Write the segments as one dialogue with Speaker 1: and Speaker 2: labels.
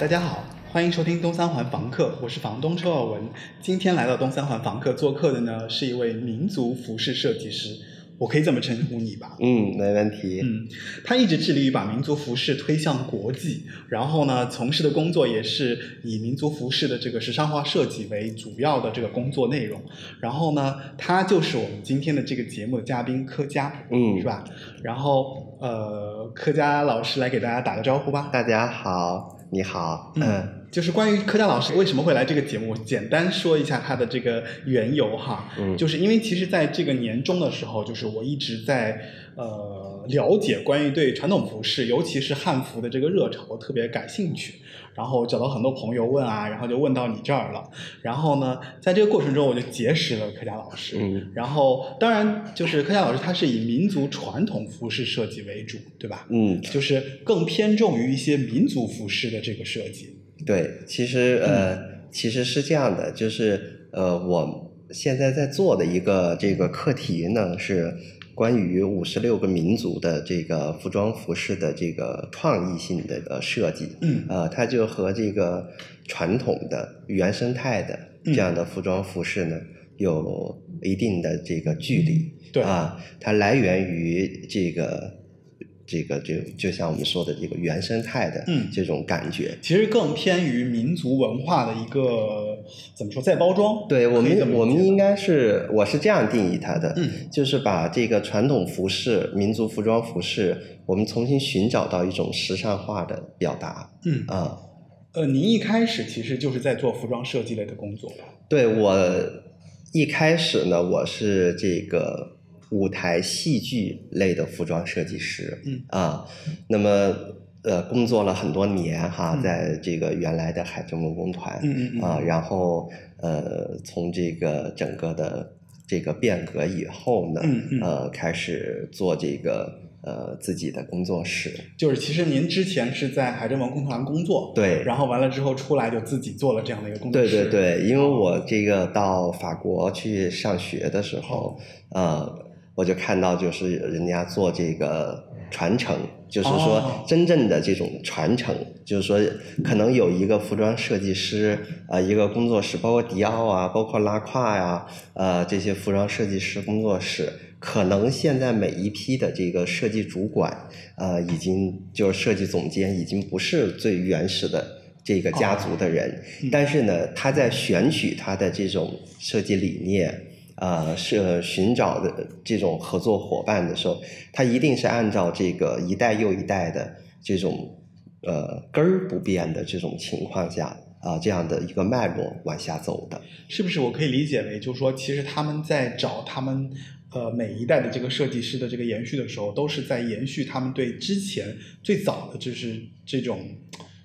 Speaker 1: 大家好，欢迎收听东三环房客，我是房东周尔文。今天来到东三环房客做客的呢，是一位民族服饰设计师，我可以这么称呼你吧？
Speaker 2: 嗯，没问题。
Speaker 1: 嗯，他一直致力于把民族服饰推向国际，然后呢，从事的工作也是以民族服饰的这个时尚化设计为主要的这个工作内容。然后呢，他就是我们今天的这个节目的嘉宾柯佳，
Speaker 2: 嗯
Speaker 1: 是吧？然后呃，柯佳老师来给大家打个招呼吧。
Speaker 2: 大家好，你好。
Speaker 1: 嗯，就是关于柯佳老师为什么会来这个节目，简单说一下他的这个缘由哈。
Speaker 2: 嗯
Speaker 1: 就是因为其实在这个年终的时候，就是我一直在呃了解关于对传统服饰，尤其是汉服的这个热潮，我特别感兴趣。然后找到很多朋友问啊，然后就问到你这儿了。然后呢，在这个过程中，我就结识了柯佳老师。
Speaker 2: 嗯
Speaker 1: 然后当然就是柯佳老师，他是以民族传统服饰设计为主，对吧？
Speaker 2: 嗯，
Speaker 1: 就是更偏重于一些民族服饰的这个设计。
Speaker 2: 对，其实呃，其实是这样的，就是呃，我现在在做的一个这个课题呢是。关于五十六个民族的这个服装服饰的这个创意性的呃设计，
Speaker 1: 嗯
Speaker 2: 呃，它就和这个传统的原生态的
Speaker 1: 嗯
Speaker 2: 这样的服装服饰呢，有一定的这个距离。
Speaker 1: 对
Speaker 2: 啊，它来源于这个这个就就像我们说的这个原生态的
Speaker 1: 嗯
Speaker 2: 这种感觉。
Speaker 1: 其实更偏于民族文化的一个怎么说再包装？
Speaker 2: 对我们，我们应该是我是这样定义它的，
Speaker 1: 嗯
Speaker 2: 就是把这个传统服饰、民族服装服饰，我们重新寻找到一种时尚化的表达
Speaker 1: 嗯
Speaker 2: 啊。
Speaker 1: 呃，您一开始其实就是在做服装设计类的工作吧？
Speaker 2: 对我一开始呢，我是这个舞台戏剧类的服装设计师，
Speaker 1: 嗯。
Speaker 2: 啊，那么呃工作了很多年哈，
Speaker 1: 嗯。
Speaker 2: 在这个原来的海政文工团，
Speaker 1: 嗯嗯嗯
Speaker 2: 啊，然后呃从这个整个的这个变革以后呢，
Speaker 1: 嗯嗯。
Speaker 2: 呃开始做这个呃自己的工作室，
Speaker 1: 就是其实您之前是在海政文工团工作，
Speaker 2: 对，
Speaker 1: 然后完了之后出来就自己做了这样的一个工作
Speaker 2: 对
Speaker 1: 室。
Speaker 2: 对对，因为我这个到法国去上学的时候，呃，我就看到就是人家做这个传承，就是
Speaker 1: 哦
Speaker 2: 说真正的这种传承，就是说可能有一个服装设计师，呃，一个工作室，包括迪奥啊，包括拉胯呀、呃，这些服装设计师工作室。可能现在每一批的这个设计主管，呃，已经就是设计总监，已经不是最原始的这个家族的人，
Speaker 1: 嗯
Speaker 2: 但是呢，他在选取他的这种设计理念，呃，是寻找的这种合作伙伴的时候，他一定是按照这个一代又一代的这种呃根儿不变的这种情况下啊、这样的一个脉络往下走的。
Speaker 1: 是不是我可以理解为，就是说，其实他们在找他们呃每一代的这个设计师的这个延续的时候，都是在延续他们对之前最早的就是这种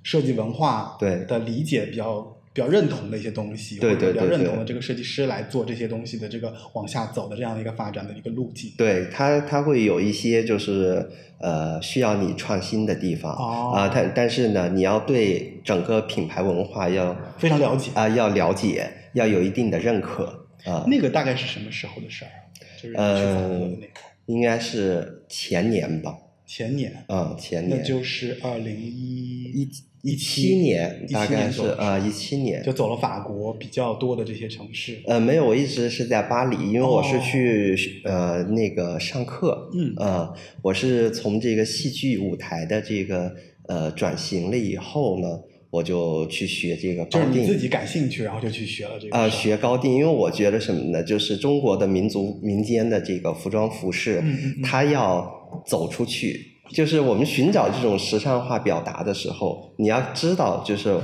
Speaker 1: 设计文化
Speaker 2: 对
Speaker 1: 的理解比较比较认同的一些东西，
Speaker 2: 对
Speaker 1: 或者比较认同的这个设计师来做这些东西的这个往下走的这样的一个发展的一个路径。
Speaker 2: 对他，他会有一些就是呃需要你创新的地方
Speaker 1: 哦
Speaker 2: 啊，但但是呢，你要对整个品牌文化要
Speaker 1: 非常了解。
Speaker 2: 啊要了解，要有一定的认可啊。
Speaker 1: 那个大概是什么时候的事儿？就是你去法国的那个
Speaker 2: 应该是前年吧，
Speaker 1: 前年，
Speaker 2: 啊，前
Speaker 1: 那
Speaker 2: 年
Speaker 1: 就是二零一
Speaker 2: 一一七年，大概是啊一七年
Speaker 1: 就，走了法国比较多的这些城市。
Speaker 2: 呃，没有，我一直是在巴黎，因为我是
Speaker 1: 哦
Speaker 2: 去、呃那个上课，
Speaker 1: 嗯
Speaker 2: 呃，我是从这个戏剧舞台的这个呃转型了以后呢，我就去学这个
Speaker 1: 就是
Speaker 2: 高定。
Speaker 1: 你自己感兴趣，然后就去学了这个。
Speaker 2: 呃，学高定，因为我觉得什么呢？就是中国的民族民间的这个服装服饰，
Speaker 1: 嗯嗯嗯
Speaker 2: 它要走出去。就是我们寻找这种时尚化表达的时候，你要知道，就是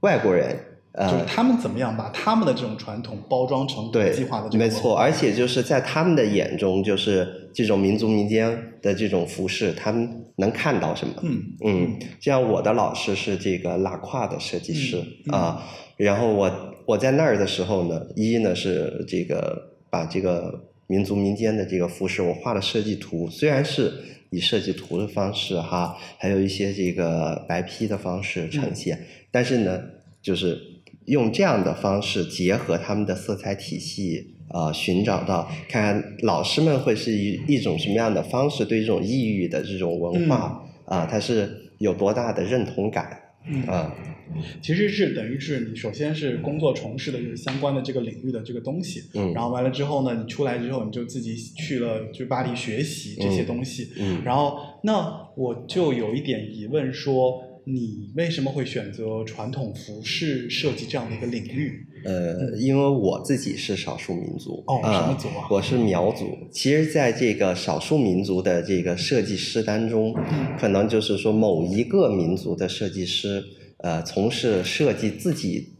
Speaker 2: 外国人，呃，
Speaker 1: 就是他们怎么样把他们的这种传统包装成国
Speaker 2: 对
Speaker 1: 际化的，这个
Speaker 2: 没错，而且就是在他们的眼中，就是这种民族民间的这种服饰，他们能看到什么？
Speaker 1: 嗯
Speaker 2: 嗯，像我的老师是这个拉胯的设计师、
Speaker 1: 嗯嗯
Speaker 2: 啊，然后我我在那儿的时候呢，一呢是这个把这个民族民间的这个服饰我画了设计图，虽然是以设计图的方式哈，还有一些这个白坯的方式呈现，但是呢，就是用这样的方式结合他们的色彩体系。啊、寻找到看看老师们会是一一种什么样的方式对这种异域的这种文化啊、它是有多大的认同感
Speaker 1: 嗯。
Speaker 2: 啊、
Speaker 1: 其实是等于是你首先是工作从事的就是相关的这个领域的这个东西，
Speaker 2: 嗯
Speaker 1: 然后完了之后呢，你出来之后你就自己去了就巴黎学习这些东西，
Speaker 2: 嗯
Speaker 1: 然后那我就有一点疑问说。你为什么会选择传统服饰设计这样的一个领域？
Speaker 2: 呃，因为我自己是少数民族
Speaker 1: 哦
Speaker 2: 啊
Speaker 1: 什么族啊
Speaker 2: 我是苗族。其实，在这个少数民族的这个设计师当中，
Speaker 1: 嗯
Speaker 2: 可能就是说某一个民族的设计师，呃，从事设计自己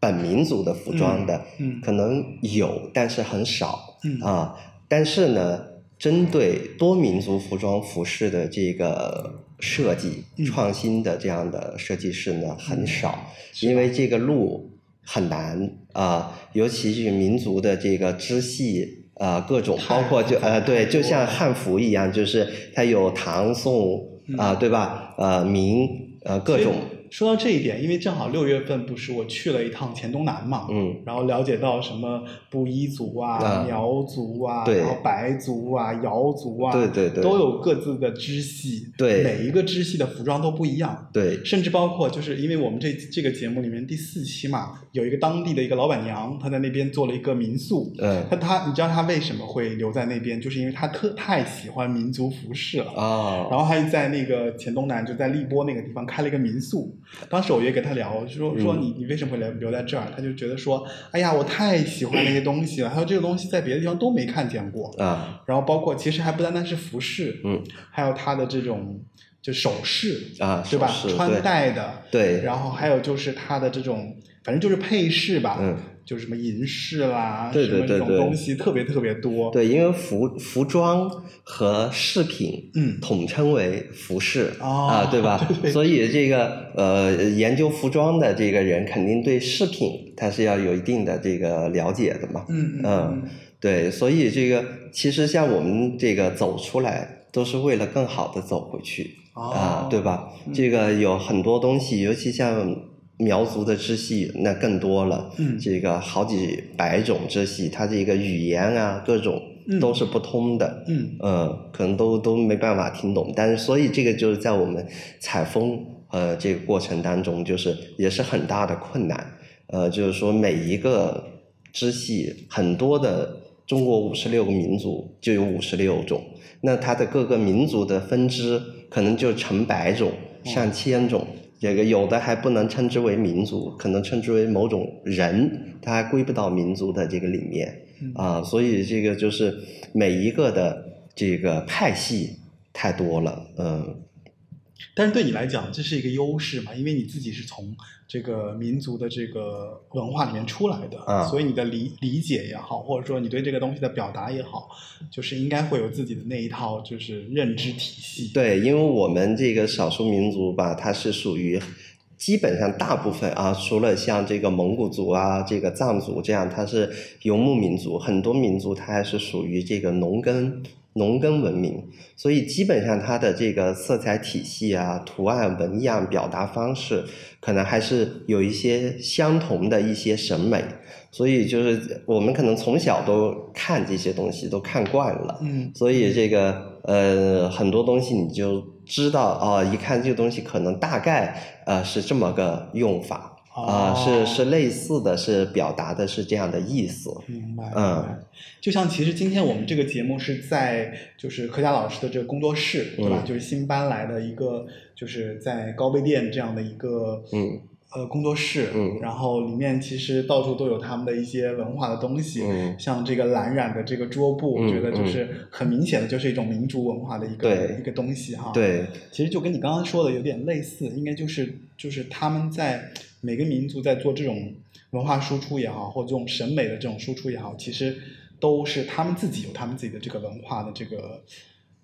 Speaker 2: 本民族的服装的，
Speaker 1: 嗯嗯
Speaker 2: 可能有，但是很少。
Speaker 1: 嗯
Speaker 2: 啊，但是呢，针对多民族服装服饰的这个设计、
Speaker 1: 嗯
Speaker 2: 创新的这样的设计师呢，很少，因为这个路很难啊、尤其是民族的这个支系。啊，各种包括就呃，对，就像汉服一样，就是它有唐宋啊、
Speaker 1: 嗯
Speaker 2: 对吧？呃，明呃各种，
Speaker 1: 说到这一点，因为正好六月份不是我去了一趟黔东南嘛，
Speaker 2: 嗯
Speaker 1: 然后了解到什么布依族啊、
Speaker 2: 啊
Speaker 1: 苗族啊，
Speaker 2: 对
Speaker 1: 然后白族啊、瑶族啊，
Speaker 2: 对对对
Speaker 1: 都有各自的支系，
Speaker 2: 对
Speaker 1: 每一个支系的服装都不一样。
Speaker 2: 对，
Speaker 1: 甚至包括，就是因为我们这这个节目里面第四期嘛，有一个当地的一个老板娘，她在那边做了一个民宿。
Speaker 2: 嗯
Speaker 1: 她她，你知道她为什么会留在那边？就是因为她特太喜欢民族服饰了。
Speaker 2: 啊，
Speaker 1: 然后还在那个黔东南，就在荔波那个地方开了一个民宿。当时我也跟他聊，就说说
Speaker 2: 嗯
Speaker 1: 你你为什么会留留在这儿？他就觉得说，哎呀，我太喜欢那些东西了，还有这个东西在别的地方都没看见过。
Speaker 2: 啊，
Speaker 1: 然后包括其实还不单单是服饰，
Speaker 2: 嗯，
Speaker 1: 还有他的这种就首饰
Speaker 2: 啊
Speaker 1: 对吧？穿戴的，
Speaker 2: 对
Speaker 1: 然后还有就是他的这种，反正就是配饰吧，
Speaker 2: 嗯，
Speaker 1: 就是什么银饰啦，
Speaker 2: 对对
Speaker 1: 什么这种
Speaker 2: 对对
Speaker 1: 东西特别特别多。
Speaker 2: 对，因为服服装和饰品，
Speaker 1: 嗯
Speaker 2: 统称为服饰
Speaker 1: 哦
Speaker 2: 啊，对吧？
Speaker 1: 对对
Speaker 2: 所以这个呃，研究服装的这个人肯定对饰品他是要有一定的这个了解的嘛。
Speaker 1: 嗯嗯
Speaker 2: 嗯对，所以这个其实像我们这个走出来，都是为了更好的走回去啊
Speaker 1: 哦，
Speaker 2: 对吧？
Speaker 1: 嗯
Speaker 2: 这个有很多东西，尤其像苗族的支系，那更多了。
Speaker 1: 嗯
Speaker 2: 这个好几百种支系，它这个语言啊，各种
Speaker 1: 嗯
Speaker 2: 都是不通的。
Speaker 1: 嗯
Speaker 2: 呃，可能都都没办法听懂，但是所以这个就是在我们采风呃这个过程当中，就是也是很大的困难。呃，就是说每一个支系，很多的中国五十六个民族就有五十六种，那它的各个民族的分支可能就成百种、上千种。这个有的还不能称之为民族，可能称之为某种人，它还归不到民族的这个里面。
Speaker 1: 嗯
Speaker 2: 啊，所以这个就是每一个的这个派系太多了，嗯，
Speaker 1: 但是对你来讲，这是一个优势嘛？因为你自己是从这个民族的这个文化里面出来的，
Speaker 2: 啊
Speaker 1: 所以你的理理解也好，或者说你对这个东西的表达也好，就是应该会有自己的那一套就是认知体系。，
Speaker 2: 对，因为我们这个少数民族吧，它是属于基本上大部分啊，除了像这个蒙古族啊、这个藏族这样，它是游牧民族，很多民族它还是属于这个农耕。农耕文明，所以基本上它的这个色彩体系啊、图案纹样、表达方式，可能还是有一些相同的一些审美，所以就是我们可能从小都看这些东西，都看惯了，
Speaker 1: 嗯
Speaker 2: 所以这个呃很多东西你就知道哦，一看这个东西可能大概呃是这么个用法啊、
Speaker 1: 哦
Speaker 2: 是是类似的，是表达的是这样的意思。
Speaker 1: 明白，
Speaker 2: 嗯。
Speaker 1: 就像其实今天我们这个节目是在就是柯佳老师的这个工作室，对吧？
Speaker 2: 嗯
Speaker 1: 就是新搬来的一个，就是在高碑店这样的一个
Speaker 2: 嗯
Speaker 1: 呃工作室，
Speaker 2: 嗯
Speaker 1: 然后里面其实到处都有他们的一些文化的东西，
Speaker 2: 嗯
Speaker 1: 像这个蓝染的这个桌布，我
Speaker 2: 嗯
Speaker 1: 觉得就是很明显的就是一种民族文化的一个
Speaker 2: 对
Speaker 1: 一个东西哈。，
Speaker 2: 对，
Speaker 1: 其实就跟你刚刚说的有点类似，应该就是就是他们在每个民族在做这种文化输出也好，或者这种审美的这种输出也好，其实都是他们自己有他们自己的这个文化的这个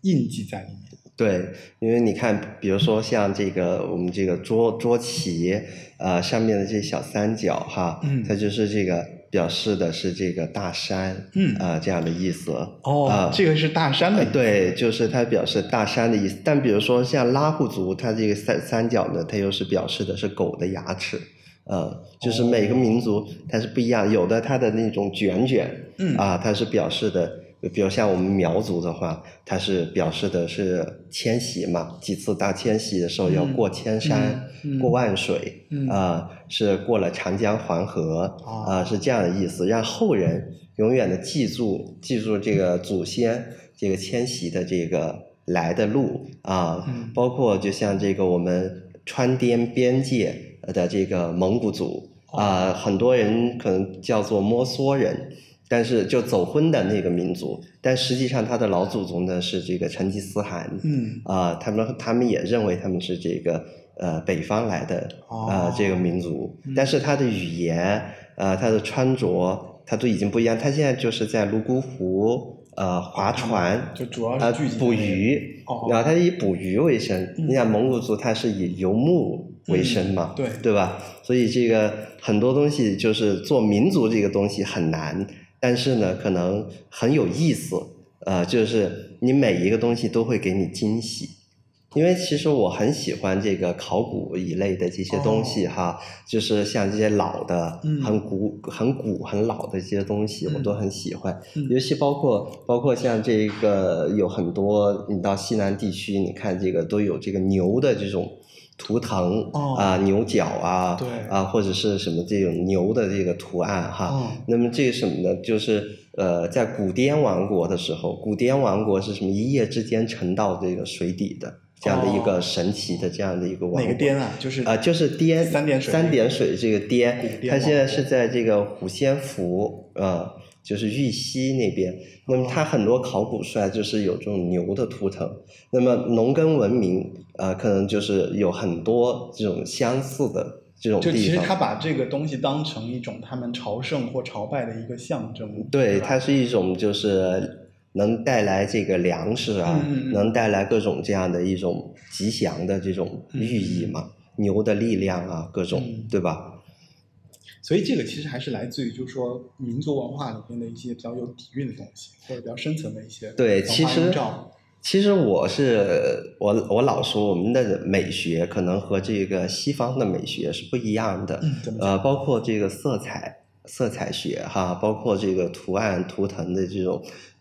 Speaker 1: 印记在里面。
Speaker 2: 对，因为你看，比如说像这个我们这个桌桌旗，呃，上面的这些小三角哈，
Speaker 1: 嗯
Speaker 2: 它就是这个表示的是这个大山，
Speaker 1: 嗯
Speaker 2: 啊、这样的意思。
Speaker 1: 哦，
Speaker 2: 啊
Speaker 1: 这个是大山的意思，
Speaker 2: 呃对，就是它表示大山的意思。但比如说像拉祜族，它这个三三角呢，它又是表示的是狗的牙齿。呃，就是每个民族它是不一样，有的它的那种卷卷，
Speaker 1: 嗯
Speaker 2: 啊，它是表示的，比如像我们苗族的话，它是表示的是迁徙嘛，几次大迁徙的时候要
Speaker 1: 嗯
Speaker 2: 过千山、
Speaker 1: 嗯嗯
Speaker 2: 过万水，
Speaker 1: 嗯
Speaker 2: 啊，是过了长江黄河，
Speaker 1: 哦
Speaker 2: 啊，是这样的意思，让后人永远的记住记住这个祖先这个迁徙的这个来的路啊，
Speaker 1: 嗯
Speaker 2: 包括就像这个我们川滇边界的这个蒙古族啊，很多人可能叫做摩梭人。但是就走婚的那个民族，但实际上他的老祖宗呢是这个成吉思汗，
Speaker 1: 嗯
Speaker 2: 啊、他们他们也认为他们是这个呃北方来的
Speaker 1: 啊
Speaker 2: 呃这个民族，
Speaker 1: 嗯
Speaker 2: 但是他的语言呃他的穿着他都已经不一样，他现在就是在泸沽湖呃划船。
Speaker 1: 就主要
Speaker 2: 呃
Speaker 1: 是
Speaker 2: 捕，鱼，
Speaker 1: 哦
Speaker 2: 然后他以捕鱼为生。
Speaker 1: 嗯
Speaker 2: 你想蒙古族他是以游牧为生嘛，
Speaker 1: 对
Speaker 2: 对吧？所以这个很多东西就是做民族这个东西很难，但是呢，可能很有意思。呃，就是你每一个东西都会给你惊喜。因为其实我很喜欢这个考古一类的这些东西哈，就是像这些老的、很古、很古、很老的这些东西，我
Speaker 1: 嗯
Speaker 2: 都很喜欢。
Speaker 1: 嗯
Speaker 2: 尤其包括包括像这个有很多，你到西南地区，你看这个都有这个牛的这种图腾
Speaker 1: 哦
Speaker 2: 啊、牛角啊，
Speaker 1: 对
Speaker 2: 啊，或者是什么这种牛的这个图案哈。
Speaker 1: 哦
Speaker 2: 那么这个什么呢？就是呃，在古滇王国的时候，古滇王国是什么？一夜之间沉到这个水底的这样的一
Speaker 1: 哦
Speaker 2: 个神奇的这样的一个王国。
Speaker 1: 哪个滇啊？就是
Speaker 2: 啊、就是滇
Speaker 1: 三点水
Speaker 2: 三点水这个滇，它现在是在这个虎仙湖，呃，就是玉溪那边。那么它很多考古出来就是有这种牛的图腾。那么农耕文明，呃，可能就是有很多这种相似的这种
Speaker 1: 就其
Speaker 2: 地方。
Speaker 1: 实他把这个东西当成一种他们朝圣或朝拜的一个象征，
Speaker 2: 对，它是一种就是能带来这个粮食啊，能带来各种这样的一种吉祥的这种寓意嘛，牛的力量啊，各种，
Speaker 1: 嗯
Speaker 2: 对吧？
Speaker 1: 所以这个其实还是来自于就是说民族文化里面的一些比较有底蕴的东西，或者比较深层的一些
Speaker 2: 对，其实其实我是我我老说我们的美学可能和这个西方的美学是不一样的，
Speaker 1: 嗯
Speaker 2: 呃，包括这个色彩色彩学哈，包括这个图案图腾的这种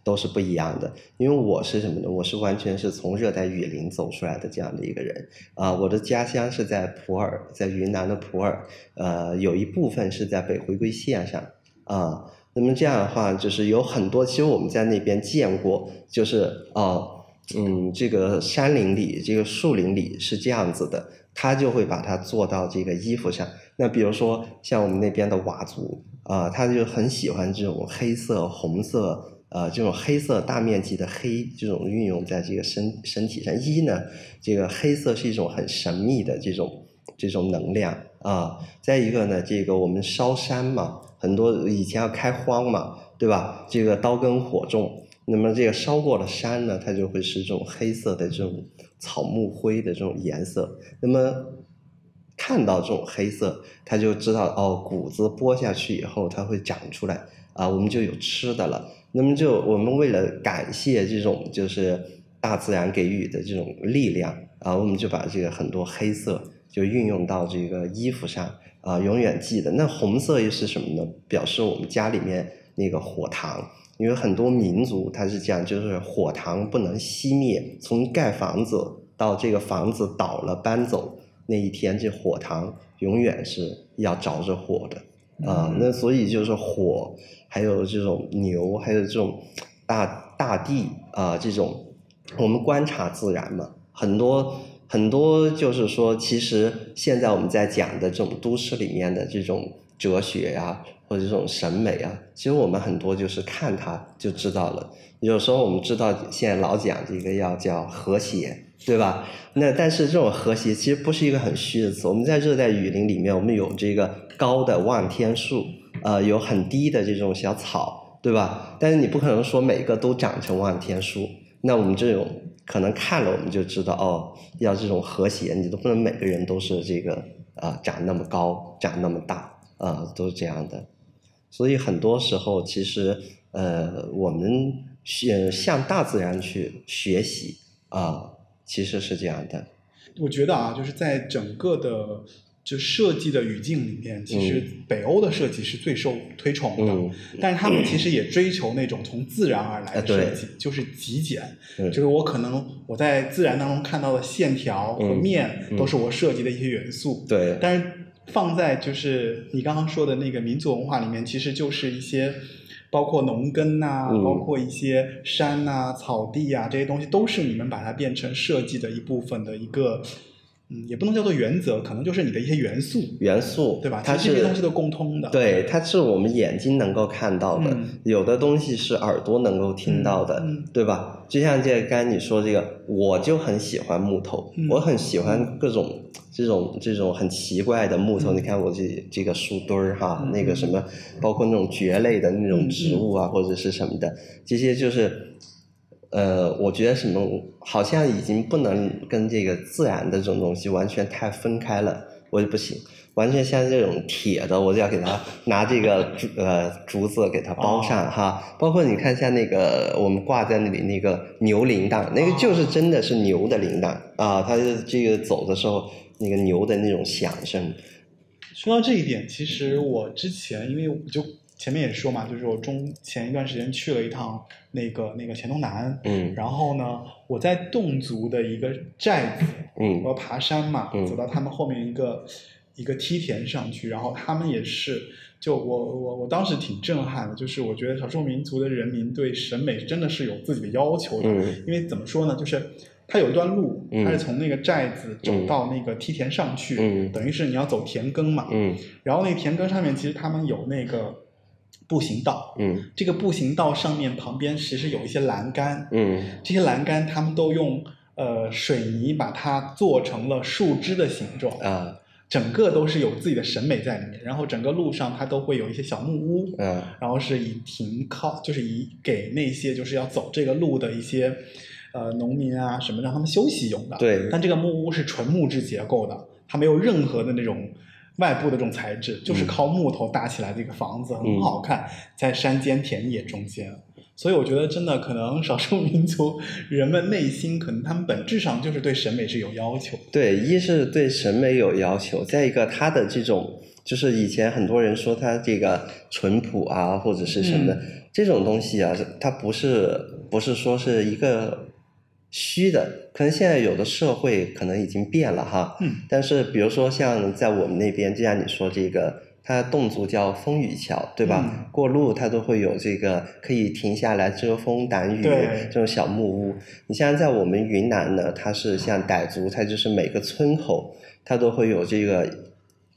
Speaker 2: 都是不一样的。因为我是什么呢？我是完全是从热带雨林走出来的这样的一个人啊、我的家乡是在普洱，在云南的普洱，呃，有一部分是在北回归线上啊、那么这样的话，就是有很多，其实我们在那边见过，就是哦。嗯，这个山林里，这个树林里是这样子的，他就会把它做到这个衣服上。那比如说像我们那边的佤族啊、他就很喜欢这种黑色、红色，呃，这种黑色大面积的黑这种运用在这个身身体上。一呢，这个黑色是一种很神秘的这种这种能量啊、再一个呢，这个我们烧山嘛，很多以前要开荒嘛，对吧？这个刀耕火种。那么这个烧过了山呢，它就会是这种黑色的这种草木灰的这种颜色。那么看到这种黑色，他就知道哦，谷子播下去以后，它会长出来啊，我们就有吃的了。那么就我们为了感谢这种就是大自然给予的这种力量啊，我们就把这个很多黑色就运用到这个衣服上啊，永远记得。那红色又是什么呢？表示我们家里面那个火塘。因为很多民族它是这样，就是火塘不能熄灭，从盖房子到这个房子倒了搬走那一天，这火塘永远是要着着火的啊、那所以就是火，还有这种牛，还有这种大大地啊、这种我们观察自然嘛，很多很多就是说，其实现在我们在讲的这种都市里面的这种哲学呀、或者这种审美啊，其实我们很多就是看它就知道了。有时候我们知道现在老讲这个要叫和谐，对吧？那但是这种和谐其实不是一个很虚的词。我们在热带雨林里面，我们有这个高的望天树，呃，有很低的这种小草，对吧？但是你不可能说每个都长成望天树。那我们这种可能看了我们就知道，哦，要这种和谐，你都不能每个人都是这个啊、长那么高，长那么大，啊、都是这样的。所以很多时候，其实呃，我们学向大自然去学习啊、其实是这样的。
Speaker 1: 我觉得啊，就是在整个的就设计的语境里面，其实北欧的设计是最受推崇的。
Speaker 2: 嗯
Speaker 1: 但是他们其实也追求那种从自然而来的设计，就是极简，
Speaker 2: 嗯
Speaker 1: 就是我可能我在自然当中看到的线条和
Speaker 2: 嗯
Speaker 1: 面
Speaker 2: 嗯
Speaker 1: 都是我设计的一些元素，
Speaker 2: 对，
Speaker 1: 但是放在就是你刚刚说的那个民族文化里面，其实就是一些包括农耕呐、
Speaker 2: 嗯
Speaker 1: 包括一些山呐、草地啊这些东西，都是你们把它变成设计的一部分的一个，嗯，也不能叫做原则，可能就是你的一些元素，
Speaker 2: 元素，
Speaker 1: 对吧？
Speaker 2: 它
Speaker 1: 这些东西都共通的。
Speaker 2: 对，它是我们眼睛能够看到的，
Speaker 1: 嗯
Speaker 2: 有的东西是耳朵能够听到的，对吧？就像这个刚才你说这个，我就很喜欢木头，
Speaker 1: 嗯
Speaker 2: 我很喜欢各种这种这种很奇怪的木头。
Speaker 1: 嗯
Speaker 2: 你看我这这个树墩儿哈，
Speaker 1: 嗯
Speaker 2: 那个什么，包括那种蕨类的那种植物啊，或者是什么的，这些就是。呃，我觉得什么好像已经不能跟这个自然的这种东西完全太分开了，我就不行。完全像这种铁的，我就要给它拿这个竹呃竹子给它包上哈。包括你看像那个我们挂在那里那个牛铃铛，那个就是真的是牛的铃铛啊，它这个走的时候那个牛的那种响声。
Speaker 1: 说到这一点，其实我之前因为我就前面也说嘛，就是我中前一段时间去了一趟那个那个黔东南，
Speaker 2: 嗯
Speaker 1: 然后呢，我在侗族的一个寨子，
Speaker 2: 嗯
Speaker 1: 我要爬山嘛，
Speaker 2: 嗯
Speaker 1: 走到他们后面一个一个梯田上去，然后他们也是，就我我我当时挺震撼的，就是我觉得少数民族的人民对审美真的是有自己的要求的，
Speaker 2: 嗯
Speaker 1: 因为怎么说呢，就是它有一段路，
Speaker 2: 嗯。
Speaker 1: 它是从那个寨子走
Speaker 2: 嗯。
Speaker 1: 到那个梯田上去，
Speaker 2: 嗯。
Speaker 1: 等于是你要走田埂嘛，
Speaker 2: 嗯。
Speaker 1: 然后那田埂上面其实他们有那个步行道，
Speaker 2: 嗯。
Speaker 1: 这个步行道上面旁边其实有一些栏杆，
Speaker 2: 嗯。
Speaker 1: 这些栏杆他们都用呃水泥把它做成了树枝的形状，
Speaker 2: 啊。
Speaker 1: 整个都是有自己的审美在里面。然后整个路上它都会有一些小木屋，
Speaker 2: 嗯
Speaker 1: 然后是以停靠，就是以给那些就是要走这个路的一些呃农民啊什么让他们休息用的。
Speaker 2: 对
Speaker 1: 但这个木屋是纯木质结构的，它没有任何的那种外部的这种材质，就是
Speaker 2: 嗯
Speaker 1: 靠木头搭起来的一个房子，很
Speaker 2: 嗯
Speaker 1: 好看，在山间田野中间。所以我觉得真的可能少数 民族人们内心可能他们本质上就是对审美是有要求。
Speaker 2: 对，一是对审美有要求，再一个他的这种就是以前很多人说他这个淳朴啊，或者是什么的、
Speaker 1: 嗯
Speaker 2: 这种东西啊，它不是不是说是一个虚的，可能现在有的社会可能已经变了哈，
Speaker 1: 嗯
Speaker 2: 但是比如说像在我们那边，就像你说这个。它侗族叫风雨桥，对吧？
Speaker 1: 嗯
Speaker 2: 过路它都会有这个可以停下来遮风挡雨
Speaker 1: 对
Speaker 2: 这种小木屋。你像在我们云南呢，它是像傣族，它就是每个村口它都会有这个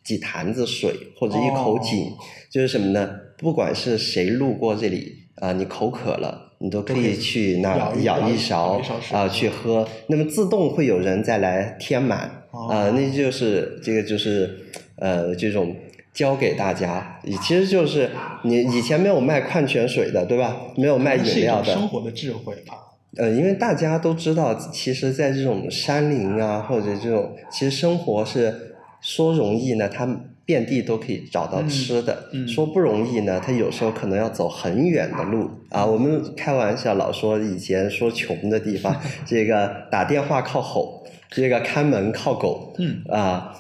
Speaker 2: 几坛子水或者一口井，
Speaker 1: 哦
Speaker 2: 就是什么呢？不管是谁路过这里啊、你口渴了，你都可以去那
Speaker 1: 舀一
Speaker 2: 勺啊、去喝，那么自动会有人再来添满啊、
Speaker 1: 哦
Speaker 2: 那就是这个就是呃这种。教给大家，其实就是你以前没有卖矿泉水的，对吧？没有卖饮料的，
Speaker 1: 种生活的智慧吧。
Speaker 2: 呃，因为大家都知道，其实，在这种山林啊，或者这种，其实生活是说容易呢，它遍地都可以找到
Speaker 1: 嗯
Speaker 2: 吃的；
Speaker 1: 嗯
Speaker 2: 说不容易呢，他有时候可能要走很远的路啊。我们开玩笑老说，以前说穷的地方，这个打电话靠吼，这个看门靠狗，
Speaker 1: 嗯
Speaker 2: 啊。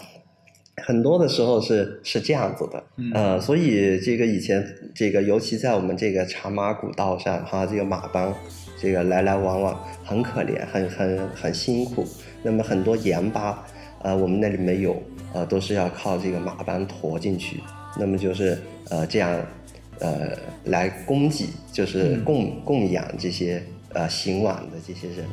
Speaker 2: 很多的时候是是这样子的，
Speaker 1: 嗯
Speaker 2: 呃，所以这个以前这个，尤其在我们这个茶马古道上哈，这个马帮这个来来往往很可怜，很很很辛苦。那么很多盐巴，呃，我们那里没有，呃，都是要靠这个马帮驮进去。那么就是呃这样，呃来供给，就是
Speaker 1: 嗯
Speaker 2: 供、供养这些呃行往的这些人。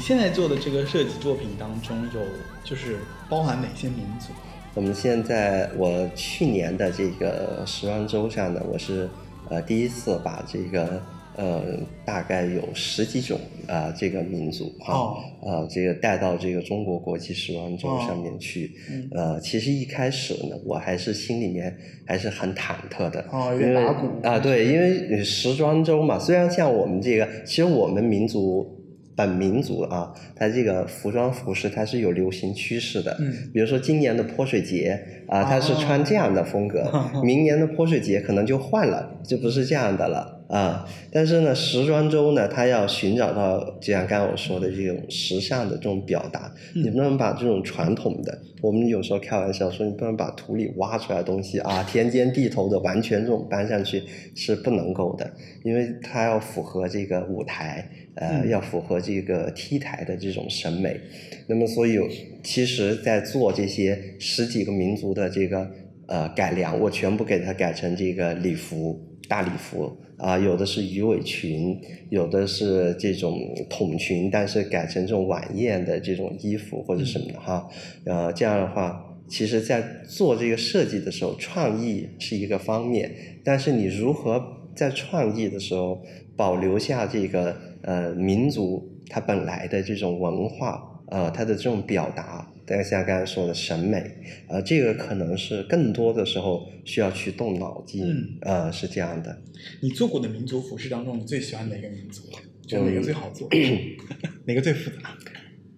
Speaker 1: 现在做的这个设计作品当中有就是包含哪些民族？
Speaker 2: 我们现在我去年的这个时装周上呢，我是呃第一次把这个。呃，大概有十几种啊，这个民族哈，呃，这个带到这个中国国际时装周上面去。呃，其实一开始呢，我还是心里面还是很忐忑的，因为啊，对，因为时装周嘛，虽然像我们这个，其实我们民族。本民族啊，它这个服装服饰它是有流行趋势的。嗯，比如说今年的泼水节啊，它是穿这样的风格，明年的泼水节可能就换了，就不是这样的了啊。但是呢，时装周呢，它要寻找到就像刚刚我说的这种时尚的这种表达，你不能把这种传统的，我们有时候开玩笑说，你不能把土里挖出来的东西啊，田间地头的完全这种搬上去是不能够的，因为它要符合这个舞台。呃，要符合这个 T 台的这种审美，那么所以其实，在做这些十几个民族的这个呃改良，我全部给它改成这个礼服大礼服。啊，有的是鱼尾裙，有的是这种筒裙，但是改成这种晚宴的这种衣服或者什么的哈，呃，这样的话，其实在做这个设计的时候，创意是一个方面，但是你如何在创意的时候保留下这个。呃，民族它本来的这种文化，呃，它的这种表达，大家像刚才说的审美，呃，这个可能是更多的时候需要去动脑筋，呃，是这样的。
Speaker 1: 你做过的民族服饰当中，你最喜欢哪个民族？就哪个最好做？哪个最复杂？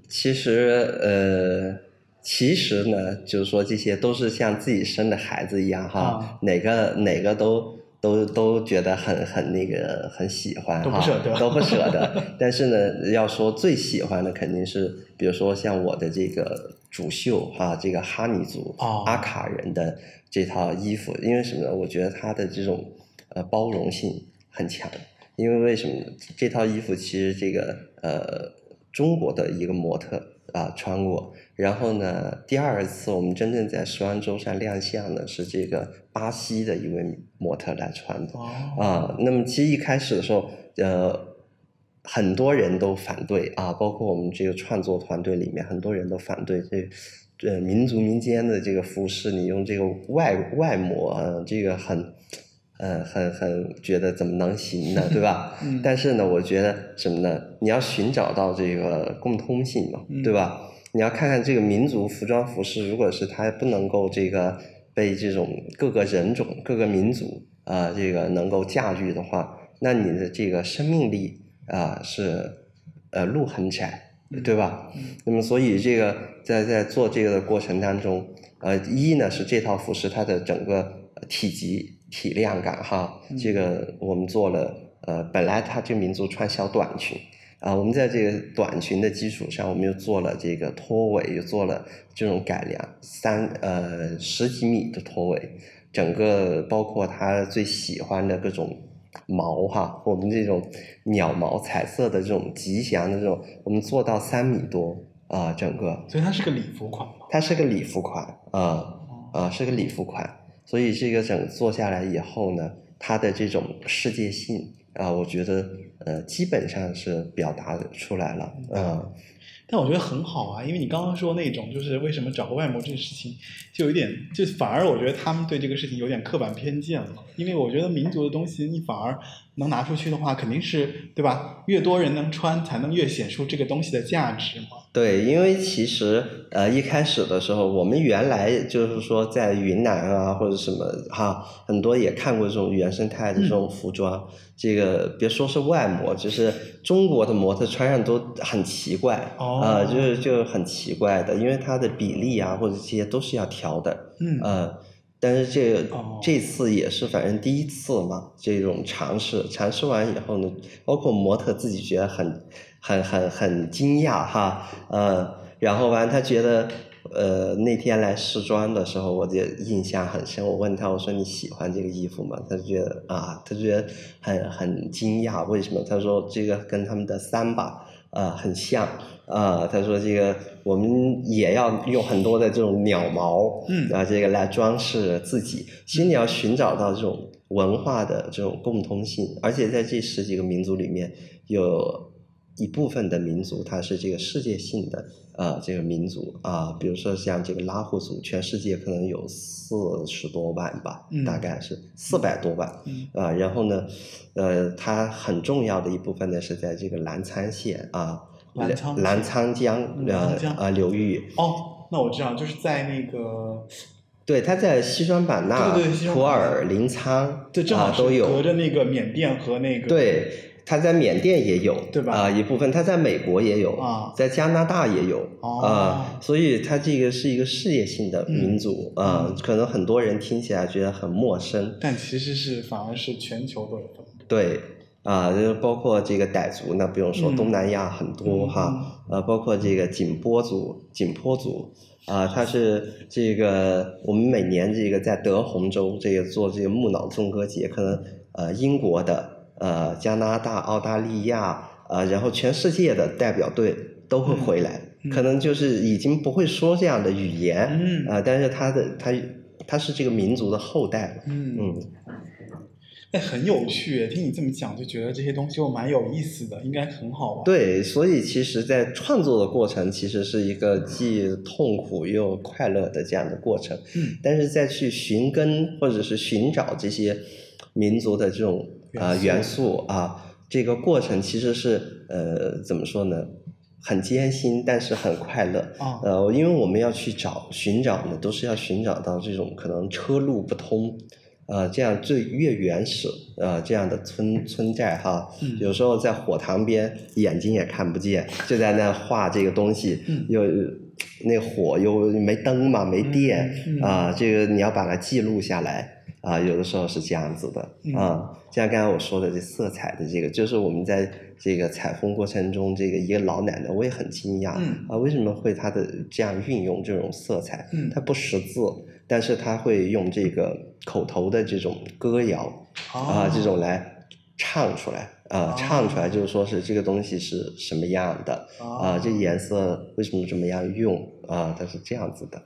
Speaker 2: 其实，呃，其实呢，就是说这些都是像自己生的孩子一样哈，哪个哪个都。都都觉得很很那个很喜欢不舍得，都不舍得。但是呢，要说最喜欢的肯定是，比如说像我的这个主秀哈，这个哈尼族阿卡人的这套衣服，因为什么呢？我觉得它的这种呃包容性很强。因为为什么？这套衣服其实这个呃中国的一个模特。啊，穿过，然后呢，第二次我们真正在时装周上亮相的是这个巴西的一位模特来穿的，啊，那么其实一开始的时候，呃，很多人都反对啊，包括我们这个创作团队里面很多人都反对这，呃，民族民间的这个服饰，你用这个外外模，啊，这个很。嗯，很很觉得怎么能行呢，对吧？嗯但是呢，我觉得什么呢？你要寻找到这个共通性嘛，对吧？你要看看这个民族服装服饰，如果是它不能够这个被这种各个人种、各个民族啊，这个能够驾驭的话，那你的这个生命力啊是呃路很窄，对吧？那么所以这个在在做这个的过程当中，呃，一呢是这套服饰它的整个体积。体量感哈，这个我们做了，呃，本来它这民族穿小短裙，啊，我们在这个短裙的基础上，我们又做了这个拖尾，又做了这种改良，三呃十几米的拖尾，整个包括他最喜欢的各种毛哈，我们这种鸟毛彩色的这种吉祥的这种，我们做到三米多啊，整个。
Speaker 1: 所以它是个礼服款吗？
Speaker 2: 它是个礼服款，啊啊，是个礼服款。所以这个整做下来以后呢，它的这种世界性啊，我觉得呃基本上是表达出来了，嗯。
Speaker 1: 但我觉得很好啊，因为你刚刚说那种就是为什么找个外模这个事情，就有点就反而我觉得他们对这个事情有点刻板偏见了，因为我觉得民族的东西你反而能拿出去的话，肯定是对吧？越多人能穿，才能越显出这个东西的价值嘛。
Speaker 2: 对，因为其实呃一开始的时候，我们原来就是说在云南啊或者什么哈，很多也看过这种原生态的这种服装。这个别说是外模，就是中国的模特穿上都很奇怪啊，就是就很奇怪的，因为它的比例啊或者这些都是要调的。嗯。但是这个这次也是反正第一次嘛，这种尝试尝试完以后呢，包括模特自己觉得很。很很很惊讶哈，呃，然后完他觉得，呃，那天来试装的时候，我就印象很深。我问他，我说你喜欢这个衣服吗？他就觉得啊，他觉得很很惊讶，为什么？他说这个跟他们的三把呃很像，啊，他说这个我们也要用很多的这种鸟毛，嗯，啊，这个来装饰自己。其实你要寻找到这种文化的这种共通性，而且在这十几个民族里面有。一部分的民族，它是这个世界性的呃这个民族啊，比如说像这个拉祜族，全世界可能有四十多万吧，
Speaker 1: 嗯
Speaker 2: 大概是四百多万。
Speaker 1: 嗯
Speaker 2: 啊，然后呢，呃，它很重要的一部分呢是在这个澜沧县啊，
Speaker 1: 澜沧
Speaker 2: 澜沧江
Speaker 1: 嗯
Speaker 2: 呃流域，
Speaker 1: 哦，那我知道，就是在那个
Speaker 2: 对，它在西双版纳、
Speaker 1: 对对西双版纳
Speaker 2: 普洱、临沧
Speaker 1: 对，正好是
Speaker 2: 啊都有，
Speaker 1: 隔着那个缅甸和那个
Speaker 2: 对，它在缅甸也有，
Speaker 1: 对吧
Speaker 2: 啊、一部分它在美国也有，
Speaker 1: 啊
Speaker 2: 在加拿大也有，
Speaker 1: 哦
Speaker 2: 啊、所以它这个是一个事业性的民族
Speaker 1: 嗯
Speaker 2: 啊、
Speaker 1: 嗯
Speaker 2: 可能很多人听起来觉得很陌生，
Speaker 1: 但其实是反而是全球都有。
Speaker 2: 对。啊，就是包括这个傣族，那不用说，
Speaker 1: 嗯
Speaker 2: 东南亚很多
Speaker 1: 嗯
Speaker 2: 哈，呃，包括这个景颇族、景颇族，啊，它是这个我们每年这个在德宏州这个做这个木脑纵歌节，可能呃英国的、呃加拿大、澳大利亚，呃，然后全世界的代表队都会回来，
Speaker 1: 嗯
Speaker 2: 可能就是已经不会说这样的语言，
Speaker 1: 嗯
Speaker 2: 啊、但是他的他他是这个民族的后代嘛，
Speaker 1: 嗯
Speaker 2: 嗯。
Speaker 1: 哎，很有趣，听你这么讲，就觉得这些东西又蛮有意思的，应该很好玩。，
Speaker 2: 对，所以其实，在创作的过程，其实是一个既痛苦又快乐的这样的过程。
Speaker 1: 嗯
Speaker 2: 但是再去寻根或者是寻找这些民族的这种呃
Speaker 1: 元
Speaker 2: 元素啊，这个过程其实是呃怎么说呢？很艰辛，但是很快乐。
Speaker 1: 啊。
Speaker 2: 呃，因为我们要去找寻找呢，都是要寻找到这种可能车路不通，呃，这样最越原始呃这样的村 村寨哈，
Speaker 1: 嗯。
Speaker 2: 有时候在火塘边眼睛也看不见，就在那画这个东西，
Speaker 1: 嗯。
Speaker 2: 又那火又没灯嘛，没电啊、这个你要把它记录下来啊、有的时候是这样子的
Speaker 1: 嗯
Speaker 2: 就、像刚才我说的这色彩的这个，就是我们在这个采风过程中，这个一个老奶奶，我也很惊讶，
Speaker 1: 嗯
Speaker 2: 啊，为什么会她的这样运用这种色彩？
Speaker 1: 嗯
Speaker 2: 她不识字，但是她会用这个口头的这种歌谣啊、这种来唱出来啊、
Speaker 1: 哦
Speaker 2: 唱出来就是说是这个东西是什么样的啊、
Speaker 1: 啊
Speaker 2: 这颜色为什么这么样用啊、它是这样子的。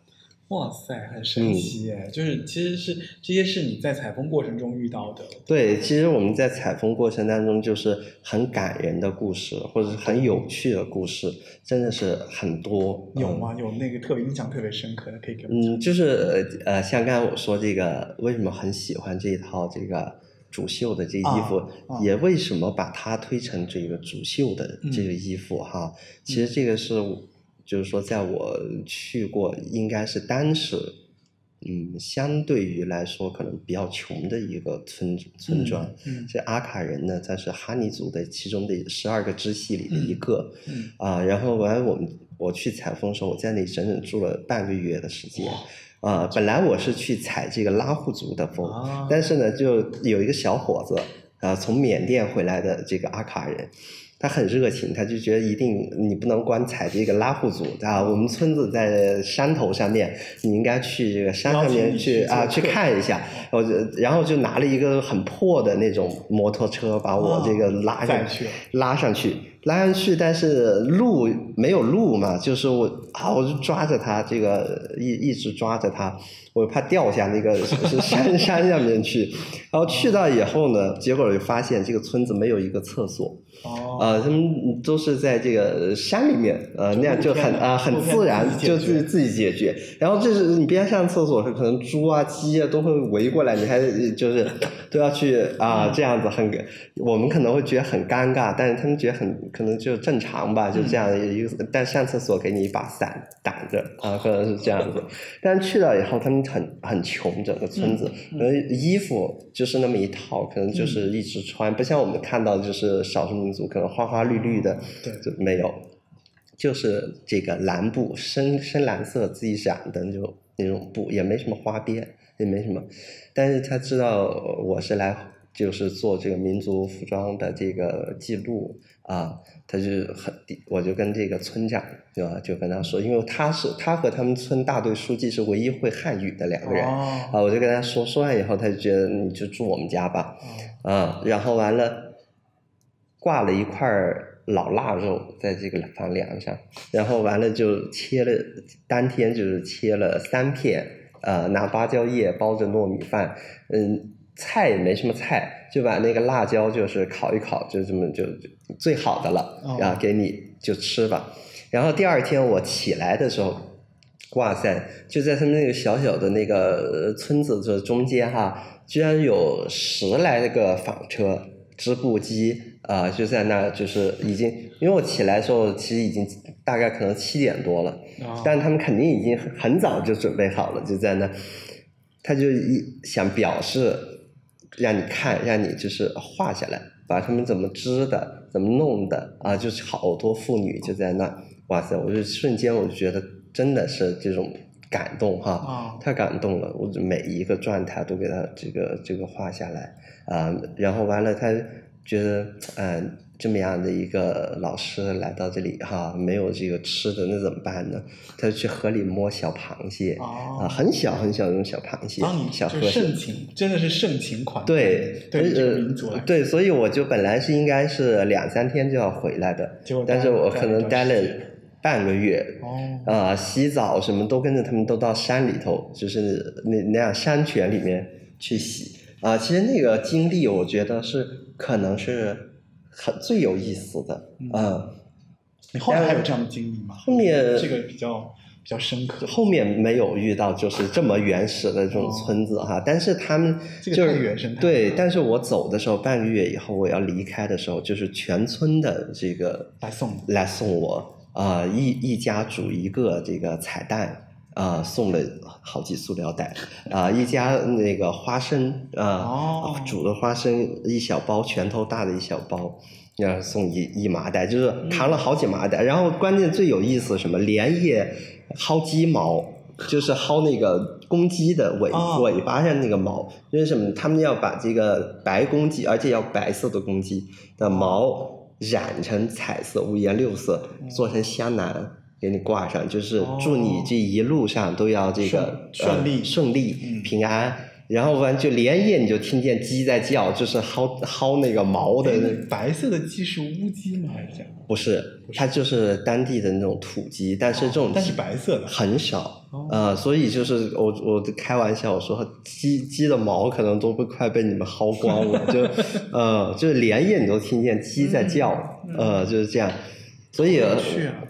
Speaker 1: 哇塞，很神奇耶！就是其实是这些是你在采风过程中遇到的。
Speaker 2: 对，其实我们在采风过程当中，就是很感人的故事，或者是很有趣的故事，真的是很多。嗯
Speaker 1: 有吗？有那个特别印象特别深刻的，可以给我们。
Speaker 2: 嗯，就是呃，像刚才我说这个，为什么很喜欢这一套这个主秀的这衣服，
Speaker 1: 啊啊
Speaker 2: 也为什么把它推成这个主秀的这个衣服哈？其实这个是，就是说，在我去过，应该是当时。嗯，相对于来说，可能比较穷的一个村村庄。
Speaker 1: 嗯
Speaker 2: 这阿卡人呢，他是哈尼族的其中的十二个支系里的一个。
Speaker 1: 嗯
Speaker 2: 啊，然后完了我们我去采风的时候，我在那里整整住了半个月的时间。啊，本来我是去采这个拉祜族的风，
Speaker 1: 啊
Speaker 2: 但是呢，就有一个小伙子，啊，从缅甸回来的这个阿卡人，他很热情，他就觉得一定你不能光踩这个拉祜族啊，我们村子在山头上面，你应该去这个山上面
Speaker 1: 去
Speaker 2: 去啊去看一下。我就然后就拿了一个很破的那种摩托车，把我这个拉上
Speaker 1: 去
Speaker 2: 拉上去，拉上去，但是路没有路嘛，就是我啊，我就抓着它，这个一一直抓着它，我怕掉下那个是山 山上面去。然后去到以后呢，结果就发现这个村子没有一个厕所，
Speaker 1: 哦，
Speaker 2: 呃，他们都是在这个山里面，呃，那样就很啊、很自然，就自己自己解决。然后这是你边上厕所是可能猪啊、鸡啊都会围过来，你还 就是都要去啊、这样子很，我们可能会觉得很尴尬，但是他们觉得很可能就正常吧，就这样一个。但上厕所给你一把伞挡着啊，可能是这样子。但去了以后，他们很很穷，整个村子，
Speaker 1: 嗯
Speaker 2: 可能衣服就是那么一套，可能就是一直穿，不像我们看到就是少数民族可能花花绿绿的，
Speaker 1: 对
Speaker 2: 就没有，就是这个蓝布，深深蓝色自己染的那种那种布，也没什么花边，也没什么，但是他知道我是来就是做这个民族服装的这个记录啊，他就很，我就跟这个村长对吧，就跟他说，因为他是他和他们村大队书记是唯一会汉语的两个人。
Speaker 1: 哦
Speaker 2: 啊，我就跟他说，说完以后，他就觉得你就住我们家吧，
Speaker 1: 哦
Speaker 2: 啊，然后完了，挂了一块儿老腊肉在这个房梁上，然后完了就切了，当天就是切了三片，呃，拿芭蕉叶包着糯米饭，嗯，菜也没什么菜，就把那个辣椒就是烤一烤，就这么就就最好的了，
Speaker 1: 哦
Speaker 2: 然后给你就吃吧。然后第二天我起来的时候，哇塞，就在他们那个小小的那个呃村子的中间哈，居然有十来个纺车、织布机啊、就在那儿，就是已经，因为我起来的时候其实已经大概可能七点多了，
Speaker 1: 啊
Speaker 2: 但他们肯定已经很很早就准备好了，就在那，他就一想表示让你看，让你就是画下来，把他们怎么织的，怎么弄的啊，就是好多妇女就在那，哇塞！我就瞬间我就觉得真的是这种感动哈，
Speaker 1: 啊
Speaker 2: 太感动了，我就每一个状态都给他这个这个画下来啊、然后完了他觉得嗯、呃这么样的一个老师来到这里哈，没有这个吃的那怎么办呢？他就去河里摸小螃蟹
Speaker 1: 哦。
Speaker 2: 啊，很小很小那种小螃蟹，小河蟹。
Speaker 1: 盛。情，真的是盛情款待
Speaker 2: 对，
Speaker 1: 对这个
Speaker 2: 呃对，所以我就本来是应该是两三天就要回来的，但是我可能待了半个月，
Speaker 1: 哦，
Speaker 2: 啊、洗澡什么都跟着他们都到山里头，就是那那样山泉里面去洗。啊、其实那个经历，我觉得是可能是很最有意思的，
Speaker 1: 嗯。
Speaker 2: 啊、
Speaker 1: 你后来还有这样的经历吗？
Speaker 2: 后面
Speaker 1: 这个比较比较深刻，
Speaker 2: 后面没有遇到就是这么原始的这种村子哈，但是他们
Speaker 1: 哦这个
Speaker 2: 就是
Speaker 1: 太原生态
Speaker 2: 对，但是我走的时候半个月以后我要离开的时候，就是全村的这个
Speaker 1: 来送
Speaker 2: 来送我啊、一一家煮一个这个彩蛋。啊、送了好几塑料袋，啊、一家那个花生啊、
Speaker 1: 哦
Speaker 2: 煮的花生一小包，拳头大的一小包，然后送一一麻袋，就是扛了好几麻袋。然后关键最有意思什么？连夜薅鸡毛，就是薅那个公鸡的尾、
Speaker 1: 哦
Speaker 2: 尾巴上那个毛，因为什么？他们要把这个白公鸡，而且要白色的公鸡的毛染成彩色，五颜六色，做成香囊。给你挂上，就是祝你这一路上都要这个
Speaker 1: 顺顺利。
Speaker 2: 呃、顺利、
Speaker 1: 嗯。
Speaker 2: 平安。然后完就连夜你就听见鸡在叫，就是薅薅那个毛的
Speaker 1: 哎
Speaker 2: 那
Speaker 1: 那白色的鸡是乌鸡吗？还是？
Speaker 2: 不是，它就是当地的那种土鸡，但是这种
Speaker 1: 但是
Speaker 2: 鸡
Speaker 1: 白色的。
Speaker 2: 很少，
Speaker 1: 哦。
Speaker 2: 呃，所以就是我我开玩笑我说鸡鸡的毛可能都会快被你们薅光了，就 呃就是连夜你都听见鸡在叫，呃就是这样，所以、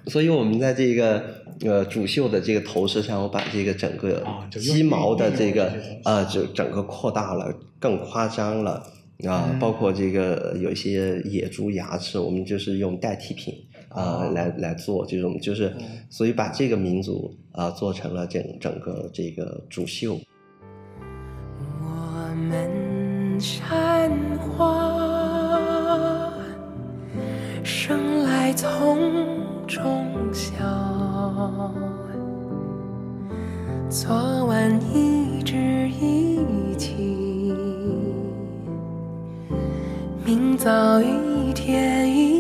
Speaker 2: 所以我们在这个呃主秀的这个头饰上，我把这个整个鸡毛的这个呃就整个扩大了，更夸张了。啊、
Speaker 1: 嗯
Speaker 2: 包括这个有一些野猪牙齿，我们就是用代替品啊、
Speaker 1: 哦
Speaker 2: 来来做这种，就是
Speaker 1: 嗯
Speaker 2: 所以把这个民族啊、做成了整整个这个主秀。
Speaker 3: 丛中笑，昨晚一枝一起，明早一天一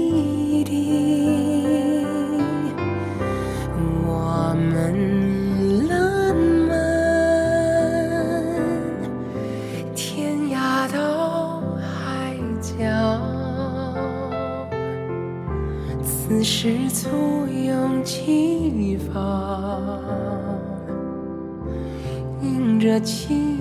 Speaker 3: 热情。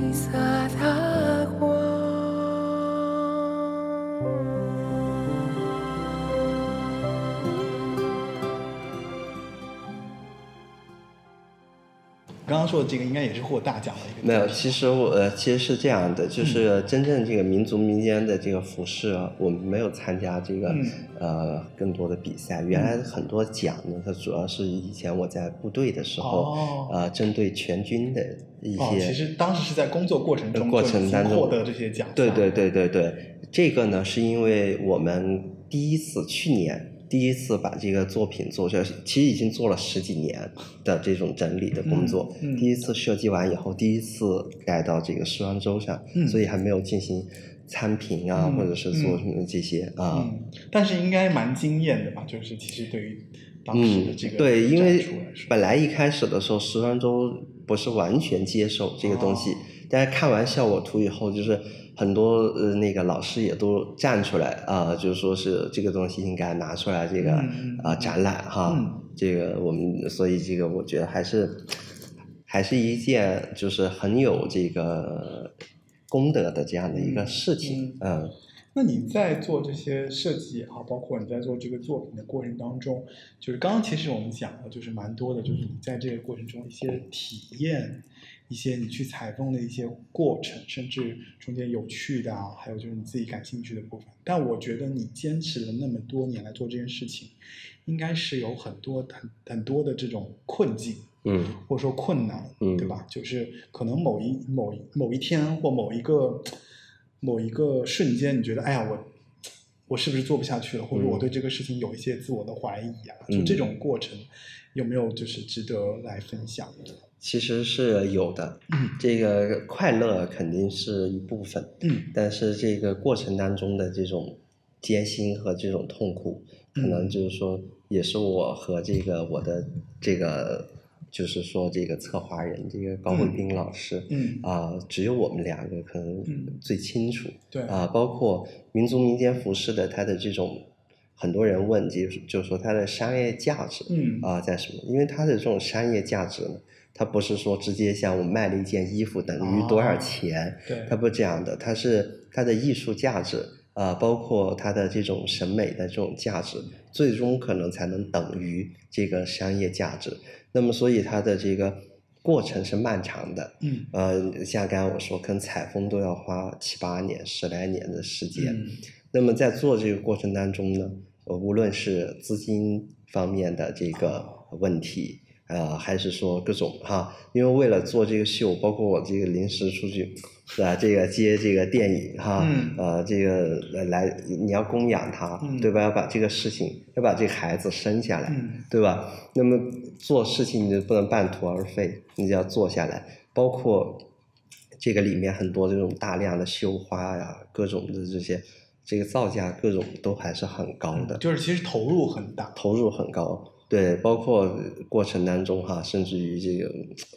Speaker 1: 刚刚说的这个应该也是获大奖的一个
Speaker 2: 没有，其实我呃其实是这样的，
Speaker 1: 嗯
Speaker 2: 就是真正这个民族民间的这个服饰啊，我们没有参加这个、
Speaker 1: 嗯
Speaker 2: 呃更多的比赛。原来很多奖呢，它主要是以前我在部队的时候，
Speaker 1: 哦
Speaker 2: 呃针对全军的一些。
Speaker 1: 哦，其实当时是在工作过程中
Speaker 2: 过程当中
Speaker 1: 获得这些奖，
Speaker 2: 对对对对对，这个呢是因为我们第一次去年第一次把这个作品做出来，其实已经做了十几年的这种整理的工作。
Speaker 1: 嗯嗯
Speaker 2: 第一次设计完以后，第一次盖到这个时装周上，
Speaker 1: 嗯
Speaker 2: 所以还没有进行参评啊，
Speaker 1: 嗯
Speaker 2: 或者是做什么这些啊。
Speaker 1: 嗯，但是应该蛮惊艳的吧？就是其实对于当时的
Speaker 2: 嗯
Speaker 1: 这个，
Speaker 2: 对，因为本来一开始的时候，时装周不是完全接受这个东西，
Speaker 1: 哦
Speaker 2: 但是看完效果图以后，就是很多呃那个老师也都站出来啊、就是说是这个东西应该拿出来这个啊、展览哈，
Speaker 1: 嗯。
Speaker 2: 这个我们所以这个我觉得还是还是一件就是很有这个功德的这样的一个事情，嗯。
Speaker 1: 那你在做这些设计也好，包括你在做这个作品的过程当中，就是刚刚其实我们讲的，就是蛮多的，就是你在这个过程中一些体验，一些你去采风的一些过程，甚至中间有趣的啊，还有就是你自己感兴趣的部分。但我觉得你坚持了那么多年来做这件事情，应该是有很多很很多的这种困境，
Speaker 2: 嗯，
Speaker 1: 或者说困难，
Speaker 2: 嗯
Speaker 1: 对吧？就是可能某一某一某一天或某一个某一个瞬间，你觉得，哎呀，我我是不是做不下去了，或者我对这个事情有一些自我的怀疑啊？就
Speaker 2: 嗯
Speaker 1: 这种过程，有没有就是值得来分享的？
Speaker 2: 其实是有的，
Speaker 1: 嗯。
Speaker 2: 这个快乐肯定是一部分，
Speaker 1: 嗯。
Speaker 2: 但是这个过程当中的这种艰辛和这种痛苦，可能
Speaker 1: 嗯。
Speaker 2: 就是说，也是我和这个我的这个，就是说这个策划人这个高慧斌老师，
Speaker 1: 嗯。
Speaker 2: 啊、只有我们两个可能
Speaker 1: 嗯。
Speaker 2: 最清楚，
Speaker 1: 对。
Speaker 2: 啊、包括民族民间服饰的它的这种，很多人问就是就是说它的商业价值，
Speaker 1: 嗯。
Speaker 2: 啊、在什么？因为它的这种商业价值呢，它不是说直接像我卖了一件衣服等于多少
Speaker 1: 哦
Speaker 2: 钱，
Speaker 1: 对
Speaker 2: 它不是这样的，它是它的艺术价值啊、包括它的这种审美的这种价值，最终可能才能等于这个商业价值。那么，所以它的这个过程是漫长的。
Speaker 1: 嗯
Speaker 2: 呃，像刚才我说，可能采风都要花七八年、十来年的时间。
Speaker 1: 嗯
Speaker 2: 那么在做这个过程当中呢，呃无论是资金方面的这个问题，呃，还是说各种哈，因为为了做这个秀，包括我这个临时出去，啊，这个接这个电影哈，
Speaker 1: 嗯
Speaker 2: 呃，这个呃来你要供养他，
Speaker 1: 嗯
Speaker 2: 对吧？要把这个事情，要把这个孩子生下来，
Speaker 1: 嗯
Speaker 2: 对吧？那么做事情你就不能半途而废，你就要做下来，包括这个里面很多这种大量的绣花呀，各种的这些，这个造价各种都还是很高的，
Speaker 1: 就是其实投入很大。
Speaker 2: 投入很高。对，包括过程当中哈，甚至于这个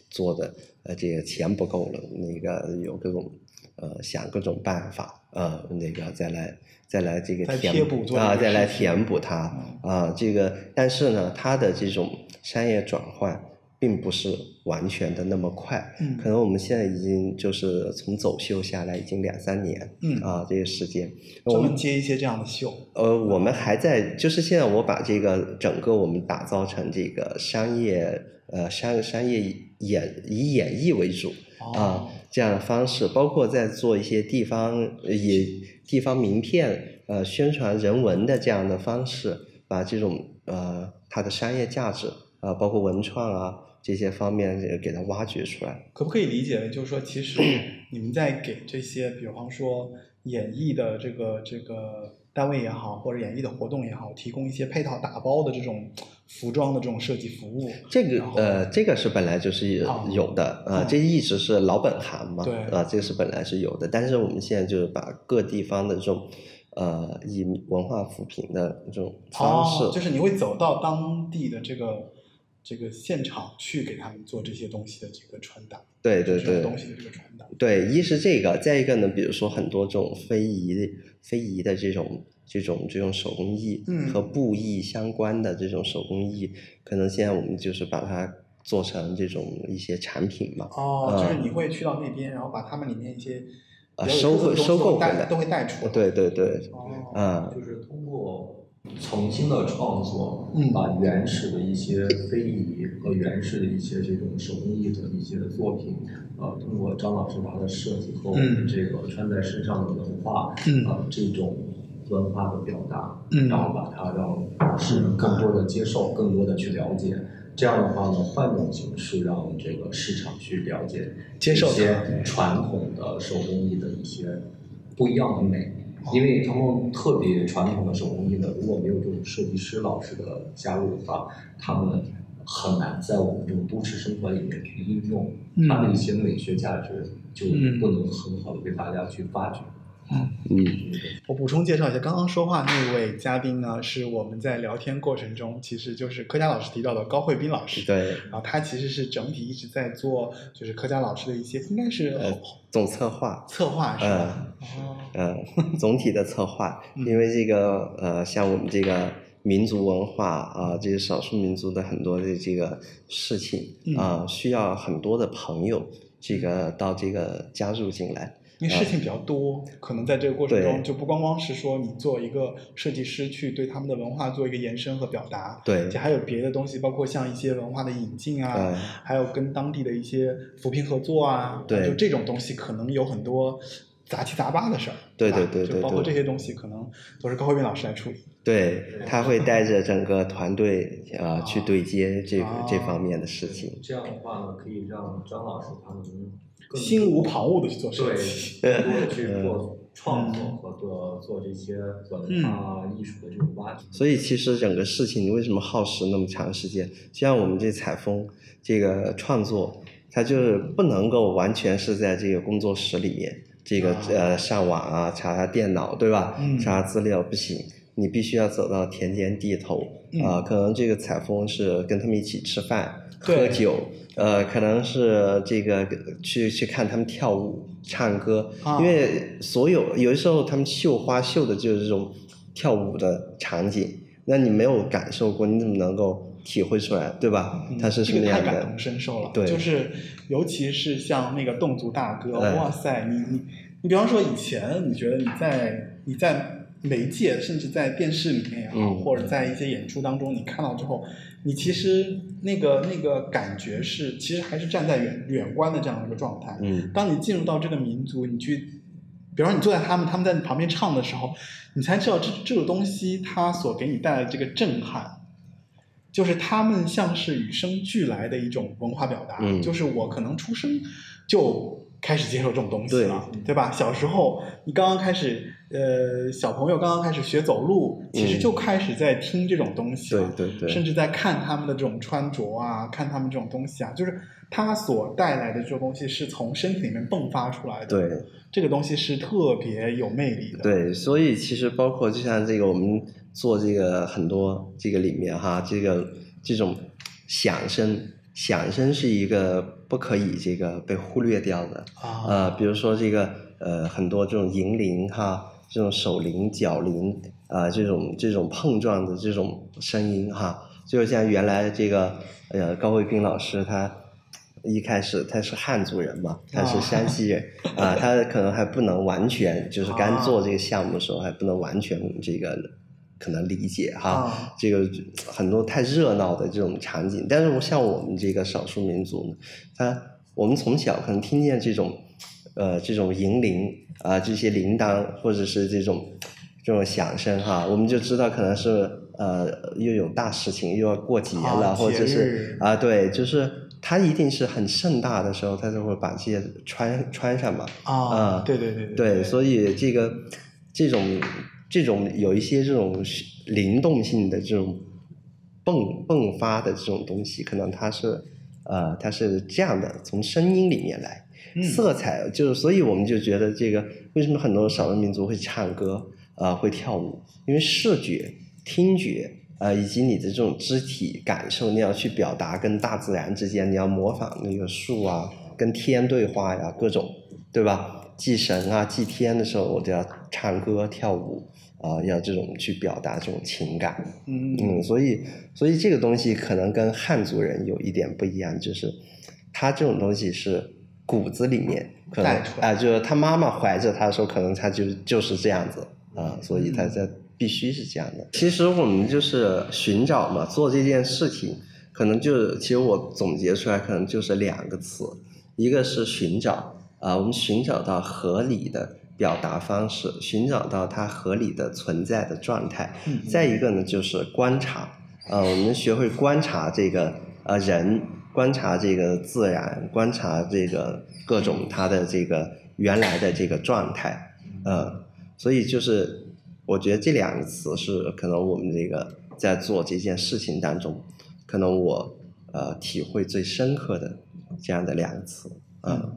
Speaker 2: 做的呃这个钱不够了，那个有各种呃想各种办法呃那个再来再来这个填
Speaker 1: 补
Speaker 2: 啊再来填补它
Speaker 1: 嗯。
Speaker 2: 啊这个但是呢它的这种商业转换并不是完全的那么快，
Speaker 1: 嗯。
Speaker 2: 可能我们现在已经就是从走秀下来已经两三年
Speaker 1: 嗯。
Speaker 2: 啊这个时间，我们
Speaker 1: 接一些这样的秀。
Speaker 2: 呃，我们还在，就是现在我把这个整个我们打造成这个商业，呃，商商业演以演绎为主啊、
Speaker 1: 哦
Speaker 2: 这样的方式，包括在做一些地方呃也地方名片，呃，宣传人文的这样的方式，把这种呃它的商业价值啊、包括文创啊这些方面也给它挖掘出来。
Speaker 1: 可不可以理解为，就是说，其实你们在给这些，比方说演艺的这个这个单位也好，或者演艺的活动也好，提供一些配套打包的这种服装的这种设计服务。
Speaker 2: 这个呃，这个是本来就是
Speaker 1: 哦
Speaker 2: 有的，呃，
Speaker 1: 嗯
Speaker 2: 这一直是老本行嘛，
Speaker 1: 对
Speaker 2: 啊，这个是本来是有的，但是我们现在就是把各地方的这种呃以文化扶贫的这种方式，
Speaker 1: 哦，就是你会走到当地的这个这个现场去给他们做这些东西的这个传达，
Speaker 2: 对对对
Speaker 1: 东西的这个传达。
Speaker 2: 对，一是这个，再一个呢，比如说很多这种非遗的非遗的这种这种这种手工艺，
Speaker 1: 嗯
Speaker 2: 和布艺相关的这种手工艺，可能现在我们就是把它做成这种一些产品嘛，
Speaker 1: 哦，
Speaker 2: 嗯
Speaker 1: 就是你会去到那边，然后把他们里面一些
Speaker 2: 啊
Speaker 1: 比较有
Speaker 2: 收回收购回来
Speaker 1: 都带都会带出来。
Speaker 2: 对对对，
Speaker 1: 哦，
Speaker 2: 嗯，
Speaker 4: 就是通过重新的创作，
Speaker 1: 嗯。
Speaker 4: 把原始的一些非遗和原始的一些这种手工艺的一些作品，呃，通过张老师他的设计和我们这个穿在身上的文化，
Speaker 1: 嗯。
Speaker 4: 呃，这种文化的表达，
Speaker 1: 嗯。
Speaker 4: 然后把它让世人更多的接受，更多的去了解。这样的话呢，换种形式让这个市场去了解
Speaker 1: 接受
Speaker 4: 一些传统的手工艺的一些不一样的美。因为他们特别传统的手工艺呢，如果没有这种设计师老师的加入的话，他们很难在我们这种都市生活里面去应用，
Speaker 1: 嗯
Speaker 4: 它的一些美学价值就
Speaker 1: 嗯
Speaker 4: 不能很好的被大家去发掘。
Speaker 2: 嗯，
Speaker 1: 我补充介绍一下，刚刚说话那位嘉宾呢，是我们在聊天过程中，其实就是柯佳老师提到的高慧斌老师。
Speaker 2: 对，
Speaker 1: 然后他其实是整体一直在做，就是柯佳老师的一些，应该是
Speaker 2: 呃，总策划，
Speaker 1: 策划是吧？哦，
Speaker 2: 呃，总体的策划，
Speaker 1: 嗯
Speaker 2: 因为这个呃，像我们这个民族文化啊、这些少数民族的很多的这个事情
Speaker 1: 嗯
Speaker 2: 啊、需要很多的朋友这个到这个加入进来
Speaker 1: 因为事情比较多，可能在这个过程中就不光光是说你做一个设计师去对他们的文化做一个延伸和表达，
Speaker 2: 对
Speaker 1: 而且还有别的东西，包括像一些文化的引进啊，
Speaker 2: 嗯
Speaker 1: 还有跟当地的一些扶贫合作啊，
Speaker 2: 对
Speaker 1: 就这种东西可能有很多杂七杂八的事儿，
Speaker 2: 对
Speaker 1: 吧
Speaker 2: 对对对
Speaker 1: 就包括这些东西可能都是高慧斌老师来处理。
Speaker 2: 对，他会带着整个团队呃去
Speaker 1: 啊
Speaker 2: 对接这这方面的事情。
Speaker 4: 这样的话呢，可以让张老师他们更
Speaker 1: 心无旁骛的去做设
Speaker 4: 对
Speaker 1: 计，
Speaker 4: 更多的去
Speaker 2: 嗯
Speaker 4: 做创作和做做这些文化艺术的这种挖掘。
Speaker 2: 所以其实整个事情你为什么耗时那么长时间？就像我们这采风这个创作，它就是不能够完全是在这个工作室里面，这个
Speaker 1: 啊
Speaker 2: 呃上网啊查查电脑对吧？
Speaker 1: 查
Speaker 2: 查资料不行，你必须要走到田间地头
Speaker 1: 嗯
Speaker 2: 啊、可能这个采风是跟他们一起吃饭喝酒。呃，可能是这个去去看他们跳舞、唱歌，
Speaker 1: 啊
Speaker 2: 因为所有有的时候他们绣花绣的就是这种跳舞的场景，那你没有感受过，你怎么能够体会出来，对吧？他是什
Speaker 1: 这
Speaker 2: 么样的
Speaker 1: 个太感同？身受了，
Speaker 2: 对
Speaker 1: 就是尤其是像那个侗族大歌，
Speaker 2: 哎
Speaker 1: 哇塞，你你你比方说以前你觉得你在你在媒介甚至在电视里面也好，
Speaker 2: 嗯
Speaker 1: 或者在一些演出当中你看到之后，你其实那个那个感觉是其实还是站在远远观的这样的一个状态。
Speaker 2: 嗯，
Speaker 1: 当你进入到这个民族，你去，比方说你坐在他们，他们在你旁边唱的时候，你才知道这这个东西它所给你带来的这个震撼，就是他们像是与生俱来的一种文化表达。
Speaker 2: 嗯
Speaker 1: 就是我可能出生就开始接受这种东西了，
Speaker 2: 对
Speaker 1: 对吧？小时候你刚刚开始，呃，小朋友刚刚开始学走路，其实
Speaker 2: 嗯
Speaker 1: 就开始在听这种东西了。
Speaker 2: 对对对
Speaker 1: 甚至在看他们的这种穿着啊，看他们这种东西啊，就是它所带来的这种东西是从身体里面迸发出来的。，
Speaker 2: 对
Speaker 1: 这个东西是特别有魅力的。，
Speaker 2: 对，所以其实包括就像这个我们做这个很多这个里面哈，这个这种响声，响声是一个不可以这个被忽略掉的。
Speaker 1: 啊，
Speaker 2: 呃，比如说这个呃，很多这种银铃哈，这种手铃、脚铃啊、这种这种碰撞的这种声音哈，就像原来这个呃高慧斌老师他一开始他是汉族人嘛，他是山西人啊、他可能还不能完全就是 刚做这个项目的时候还不能完全这个可能理解哈。
Speaker 1: 啊。
Speaker 2: 这个很多太热闹的这种场景，但是我像我们这个少数民族呢，他我们从小可能听见这种，呃，这种银铃啊、这些铃铛或者是这种这种响声哈，我们就知道可能是呃又有大事情又要过节了，
Speaker 1: 啊
Speaker 2: 或者是
Speaker 1: 日。
Speaker 2: 啊对，就是他一定是很盛大的时候，他就会把这些穿穿上嘛，
Speaker 1: 啊对对对对，
Speaker 2: 所以这个这种这种有一些这种灵动性的这种迸迸发的这种东西，可能它是呃它是这样的，从声音里面来，
Speaker 1: 嗯
Speaker 2: 色彩就是，所以我们就觉得这个为什么很多少数民族会唱歌啊、呃会跳舞，因为视觉、听觉。呃，以及你的这种肢体感受，你要去表达跟大自然之间，你要模仿那个树啊，跟天对话呀，各种，对吧？祭神啊、祭天的时候，我就要唱歌跳舞啊、要这种去表达这种情感。
Speaker 1: 嗯
Speaker 2: 嗯，所以所以这个东西可能跟汉族人有一点不一样，就是他这种东西是骨子里面可能啊、就是他妈妈怀着他的时候，可能他就就是这样子啊、所以他
Speaker 1: 嗯
Speaker 2: 在必须是这样的。其实我们就是寻找嘛，做这件事情，可能就是其实我总结出来可能就是两个词，一个是寻找啊、我们寻找到合理的表达方式，寻找到它合理的存在的状态。
Speaker 1: 嗯。
Speaker 2: 再一个呢，就是观察，呃，我们学会观察这个呃人，观察这个自然，观察这个各种它的这个原来的这个状态，呃，所以就是我觉得这两个词是可能我们这个在做这件事情当中，可能我呃体会最深刻的这样的两个词，嗯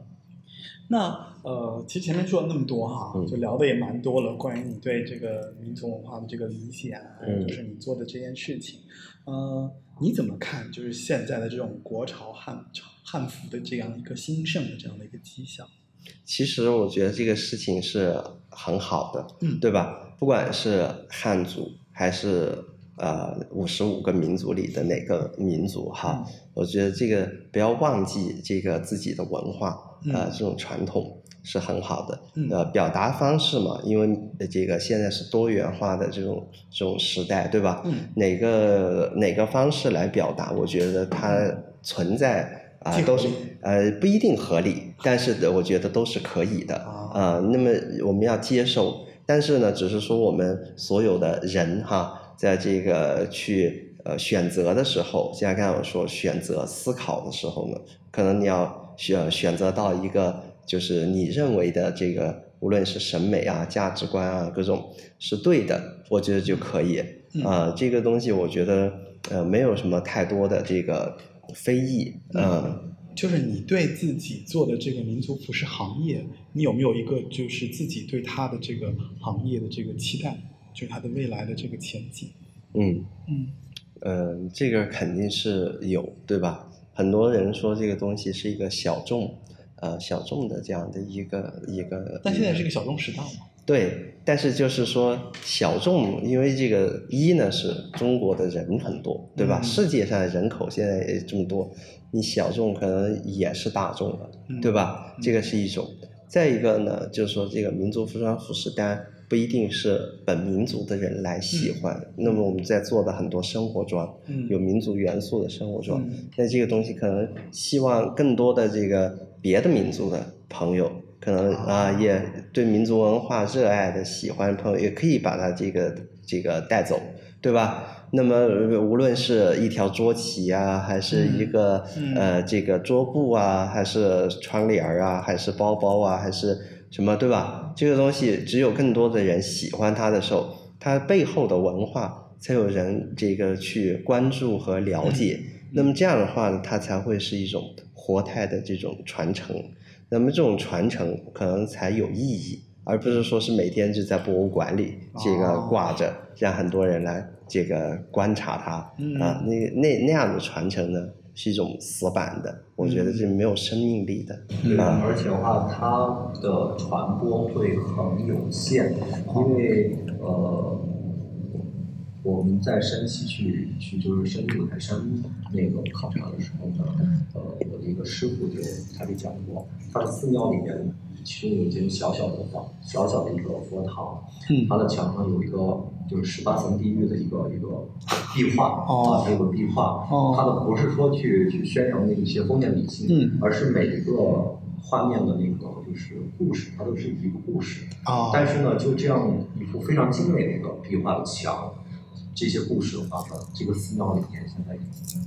Speaker 1: 那呃，其实前面说了那么多哈，
Speaker 2: 嗯
Speaker 1: 就聊的也蛮多了，关于你对这个民族文化的这个理解啊，就是你做的这件事情，呃，你怎么看？就是现在的这种国潮汉汉服的这样一个兴盛的这样的一个迹象？
Speaker 2: 其实我觉得这个事情是很好的，
Speaker 1: 嗯
Speaker 2: 对吧？不管是汉族还是呃五十五个民族里的哪个民族哈，
Speaker 1: 嗯
Speaker 2: 我觉得这个不要忘记这个自己的文化，呃，
Speaker 1: 嗯
Speaker 2: 这种传统，是很好的。
Speaker 1: 嗯
Speaker 2: 呃，表达方式嘛，因为呃这个现在是多元化的这种这种时代，对吧？
Speaker 1: 嗯
Speaker 2: 哪个哪个方式来表达，我觉得它存在啊、都是呃不一定合理，但是我觉得都是可以的
Speaker 1: 啊
Speaker 2: 啊、那么我们要接受，但是呢，只是说我们所有的人哈，在这个去呃选择的时候，像刚才我说选择思考的时候呢，可能你要选选择到一个就是你认为的这个，无论是审美啊、价值观啊各种是对的，我觉得就可以。
Speaker 1: 嗯。
Speaker 2: 啊、这个东西我觉得呃没有什么太多的这个非议，嗯。
Speaker 1: 就是你对自己做的这个民族服饰行业，你有没有一个就是自己对它的这个行业的这个期待，就是它的未来的这个前景？
Speaker 2: 嗯
Speaker 1: 嗯
Speaker 2: 呃，这个肯定是有，对吧？很多人说这个东西是一个小众，呃，小众的这样的一个一个。
Speaker 1: 但现在是一个小众时代嘛。
Speaker 2: 对，但是就是说小众，因为这个一呢是中国的人很多，对吧？
Speaker 1: 嗯
Speaker 2: 世界上人口现在也这么多，你小众可能也是大众了，
Speaker 1: 嗯
Speaker 2: 对吧？这个是一种。再一个呢，就是说这个民族服装服饰单不一定是本民族的人来喜欢，那么我们在做的很多生活装，
Speaker 1: 嗯
Speaker 2: 有民族元素的生活装，
Speaker 1: 嗯
Speaker 2: 那这个东西可能希望更多的这个别的民族的朋友，可能啊也对民族文化热爱的喜欢的朋友，也可以把它这个这个带走，对吧？那么呃无论是一条桌旗啊，还是一个、
Speaker 1: 嗯
Speaker 2: 呃这个桌布啊，还是窗帘儿啊，还是包包啊，还是什么，对吧？这个东西只有更多的人喜欢它的时候，它背后的文化才有人这个去关注和了解。那么这样的话呢，它才会是一种活态的这种传承。那么这种传承可能才有意义，而不是说是每天就在博物馆里这个
Speaker 1: 哦
Speaker 2: 挂着，让很多人来这个观察它
Speaker 1: 嗯
Speaker 2: 啊。那那那样的传承呢，是一种死板的，我觉得是没有生命力的。
Speaker 4: 对，
Speaker 2: 啊
Speaker 4: 而且的话，它的传播会很有限，因为呃，我们在山西去去就是深入台山那个考察的时候呢，呃，我的一个师傅就他就讲过，他的寺庙里面其中有一间小小的房，小小的一个佛堂，
Speaker 1: 嗯
Speaker 4: 它的墙上有一个就是十八层地狱的一个一个壁画、
Speaker 1: 哦
Speaker 4: 啊，它有个壁画，
Speaker 1: 哦
Speaker 4: 它的不是说去去宣扬那一些封建迷信，
Speaker 1: 嗯
Speaker 4: 而是每一个画面的那个就是故事，它都是一个故事。
Speaker 1: 哦，
Speaker 4: 但是呢，就这样一幅非常精美的一个壁画的墙，这些故事的话呢，这个寺庙里面现在已经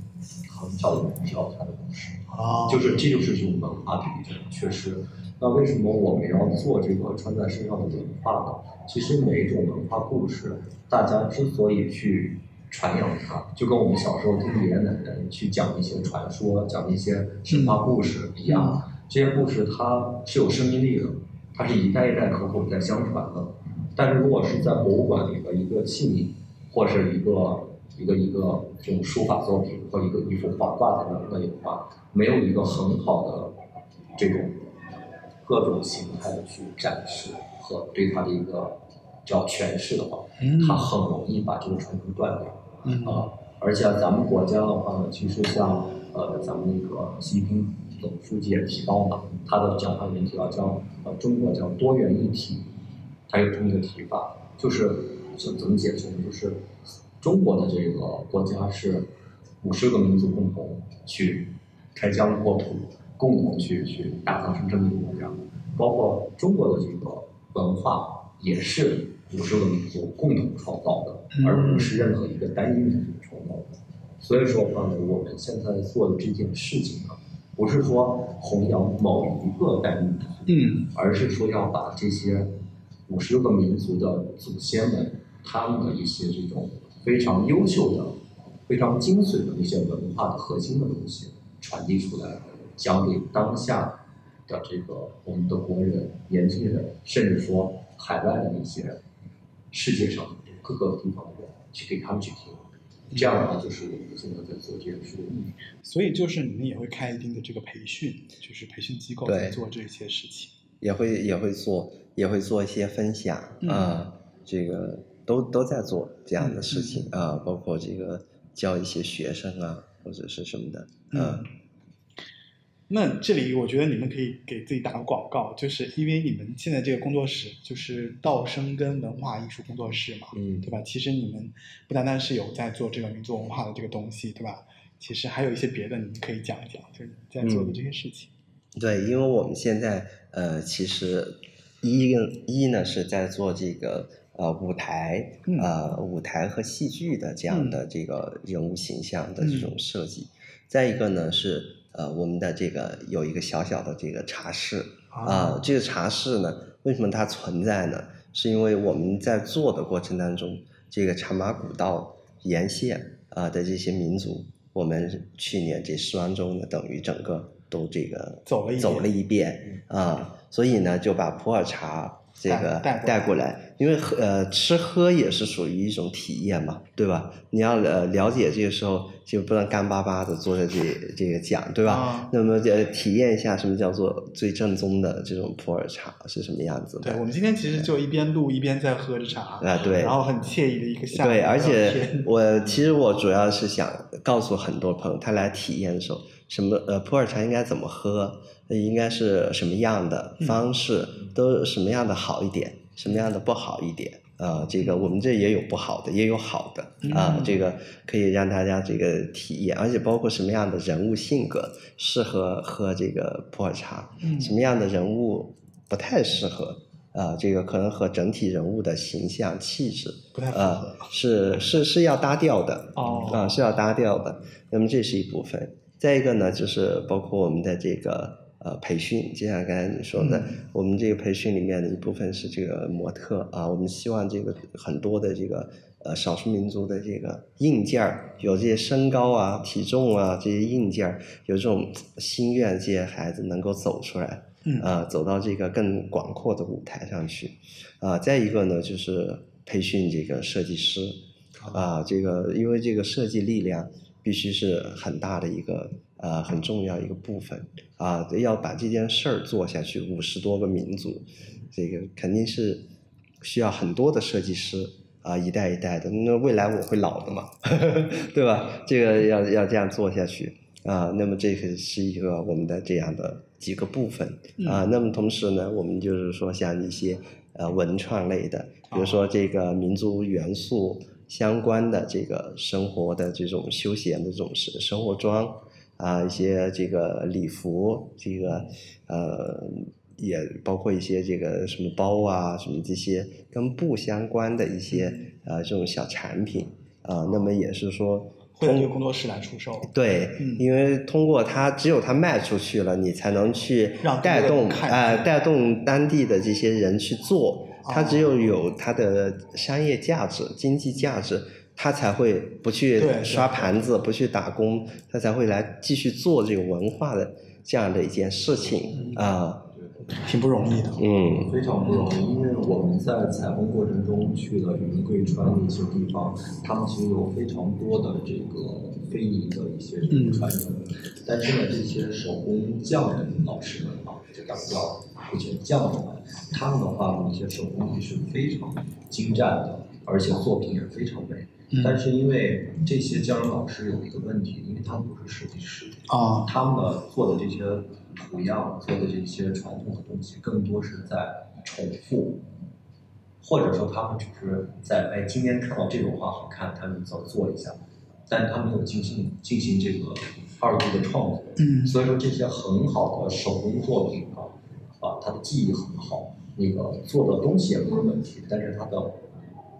Speaker 4: 很少有人知道它的故事。
Speaker 1: 啊，
Speaker 4: 就是这就是这种文化的一种缺失。那为什么我们要做这个穿在身上的文化呢？其实每一种文化故事，大家之所以去传扬它，就跟我们小时候听爷爷奶奶去讲一些传说、讲一些神话故事一样。这些故事它是有生命力的，它是一代一代口口在相传的。但是如果是在博物馆里的一个器皿，或是一个一个一个这种书法作品或一个一幅画挂在那那里的话，没有一个很好的这种各种形态的去展示和对它的一个叫诠释的话，
Speaker 1: 嗯
Speaker 4: 它很容易把这个传承断掉。
Speaker 1: 嗯
Speaker 4: 啊，而且咱们国家的话呢，其实像呃咱们那个习近平总书记也提到了，他的讲话里面提到叫呃中国叫多元一体，他有这么一个提法，就是怎怎么解释呢？就是中国的这个国家是五十个民族共同去开疆扩土，共同去去打造成这么一个国家，包括中国的这个文化也是五十个民族共同创造的，
Speaker 1: 嗯
Speaker 4: 而不是任何一个单一民族创造的。所以说的话呢，我们现在做的这件事情呢，不是说弘扬某一个单一民族，
Speaker 1: 嗯
Speaker 4: 而是说要把这些五十个民族的祖先们，他们的一些这种非常优秀的、非常精髓的一些文化的核心的东西传递出来，讲给当下的这个我们的国人、年轻人，甚至说海外的那些世界上各个地方的人，去给他们去听。这样的话，就是我们现在在做这个事。
Speaker 1: 所以就是你们也会开一定的这个培训，就是培训机构
Speaker 2: 对
Speaker 1: 在做这些事情。
Speaker 2: 也会也会做，也会做一些分享
Speaker 1: 嗯
Speaker 2: 啊，这个都都在做这样的事情啊，包括这个教一些学生啊，或者是什么的，
Speaker 1: 嗯
Speaker 2: 啊，
Speaker 1: 那这里我觉得你们可以给自己打个广告，就是因为你们现在这个工作室就是道生跟文化艺术工作室嘛，
Speaker 2: 嗯
Speaker 1: 对吧？其实你们不单单是有在做这个民族文化的这个东西，对吧？其实还有一些别的，你们可以讲一讲，就是在做的这些事情。
Speaker 2: 对，因为我们现在呃，其实一一呢是在做这个呃舞台
Speaker 1: 嗯
Speaker 2: 呃舞台和戏剧的这样的这个人物形象的这种
Speaker 1: 嗯
Speaker 2: 设计，再一个呢是呃我们的这个有一个小小的这个茶室啊、这个茶室呢为什么它存在呢？是因为我们在做的过程当中，这个茶马古道沿线啊、的这些民族，我们去年这十万周呢，等于整个都这个
Speaker 1: 走了
Speaker 2: 走了一遍啊、所以呢就把普洱茶这个
Speaker 1: 带带过来。
Speaker 2: 因为喝呃吃喝也是属于一种体验嘛，对吧？你要呃了解这个时候就不能干巴巴的坐在这这个讲，对吧？
Speaker 1: 啊。
Speaker 2: 那么呃体验一下什么叫做最正宗的这种普洱茶是什么样子的。
Speaker 1: 对，我们今天其实就一边录一边在喝着茶，
Speaker 2: 啊，对，
Speaker 1: 然后很惬意的一个下午
Speaker 2: 对，而且 我其实我主要是想告诉很多朋友，他来体验的时候，什么呃普洱茶应该怎么喝，呃应该是什么样的
Speaker 1: 嗯
Speaker 2: 方式，都什么样的好一点，什么样的不好一点。啊、这个我们这也有不好的，也有好的啊、
Speaker 1: 嗯
Speaker 2: 这个可以让大家这个体验，而且包括什么样的人物性格适合喝这个普洱茶，
Speaker 1: 嗯
Speaker 2: 什么样的人物不太适合，啊、这个可能和整体人物的形象气质
Speaker 1: 不太符合
Speaker 2: 呃，是是是要搭调的
Speaker 1: 哦
Speaker 2: 啊、是要搭调的。那么这是一部分，再一个呢，就是包括我们的这个呃培训，就像刚才你说的，
Speaker 1: 嗯。
Speaker 2: 我们这个培训里面的一部分是这个模特啊，我们希望这个很多的这个呃少数民族的这个硬件儿，有这些身高啊、体重啊这些硬件儿，有这种心愿，这些孩子能够走出来。
Speaker 1: 嗯。
Speaker 2: 啊，走到这个更广阔的舞台上去，啊，再一个呢就是培训这个设计师，啊，这个因为这个设计力量必须是很大的一个呃很重要一个部分。啊，要把这件事儿做下去，五十多个民族，这个肯定是需要很多的设计师啊，一代一代的，那未来我会老的嘛，对吧？这个要要这样做下去。啊，那么这个是一个我们的这样的几个部分啊，那么同时呢，我们就是说像一些呃文创类的，比如说这个民族元素相关的这个生活的这种休闲的这种生生活装啊，一些这个礼服，这个呃。也包括一些这个什么包啊，什么这些跟布相关的一些呃这种小产品啊、那么也是说
Speaker 1: 会有工作室来出售。
Speaker 2: 对，
Speaker 1: 嗯
Speaker 2: 因为通过它，只有它卖出去了，你才能去
Speaker 1: 让
Speaker 2: 带动呃带动当地的这些人去做。它只有有它的商业价值、经济价值，他才会不去刷盘子，不去打工，他才会来继续做这个文化的这样的一件事情啊。
Speaker 1: 挺不容易的。
Speaker 2: 嗯
Speaker 4: 非常不容易，因为我们在采风过程中去了云贵川的一些地方，他们其实有非常多的这个非遗的一些传承，但是呢，这些手工匠人老师们啊，就咱们叫这些匠人们，他们的话呢，一些手工艺是非常精湛的，而且作品也非常美。
Speaker 1: 嗯
Speaker 4: 但是因为这些匠人老师有一个问题，因为他们不是设计师，
Speaker 1: 啊，
Speaker 4: 他们呢做的这些图样，做的这些传统的东西，更多是在重复，或者说他们只是在哎今天看到这种画好看，他们想做一下，但他没有进行进行这个二度的创作。
Speaker 1: 嗯
Speaker 4: 所以说这些很好的手工作品啊，啊，它的技艺很好，那个做的东西也没有问题，但是它的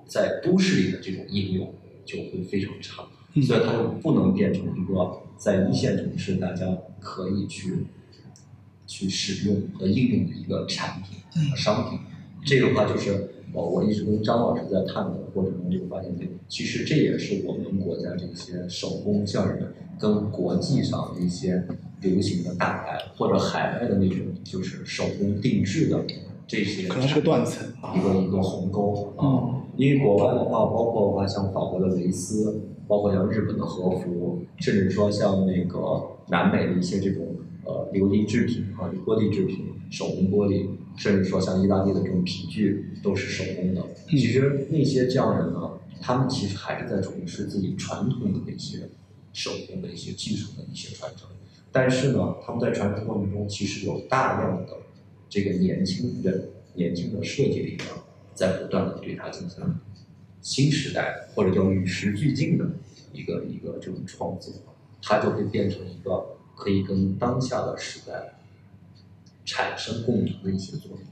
Speaker 4: 在都市里的这种应用就会非常差。
Speaker 1: 嗯
Speaker 4: 所以它就不能变成一个在一线城市大家可以去去使用和应用的一个产品和商品。这个话就是我我一直跟张老师在探讨的过程中就发现，这其实这也是我们国家这些手工匠人跟国际上的一些流行的大牌或者海外的那种就是手工定制的这些，
Speaker 1: 可能是个断层
Speaker 4: 一个一个鸿沟啊。
Speaker 1: 嗯
Speaker 4: 因为国外的话，包括的话像法国的蕾丝，包括像日本的和服，甚至说像那个南美的一些这种呃琉璃制品啊、玻璃制品、手工玻璃，甚至说像意大利的这种皮具都是手工的。其实那些匠人呢，他们其实还是在从事自己传统的那些手工的一些技术的一些传承。但是呢，他们在传承过程中，其实有大量的这个年轻人、年轻的设计力量在不断的对它进行新时代或者叫与时俱进的一个一个这种创作，它就会变成一个可以跟当下的时代产生共鸣的一些作品，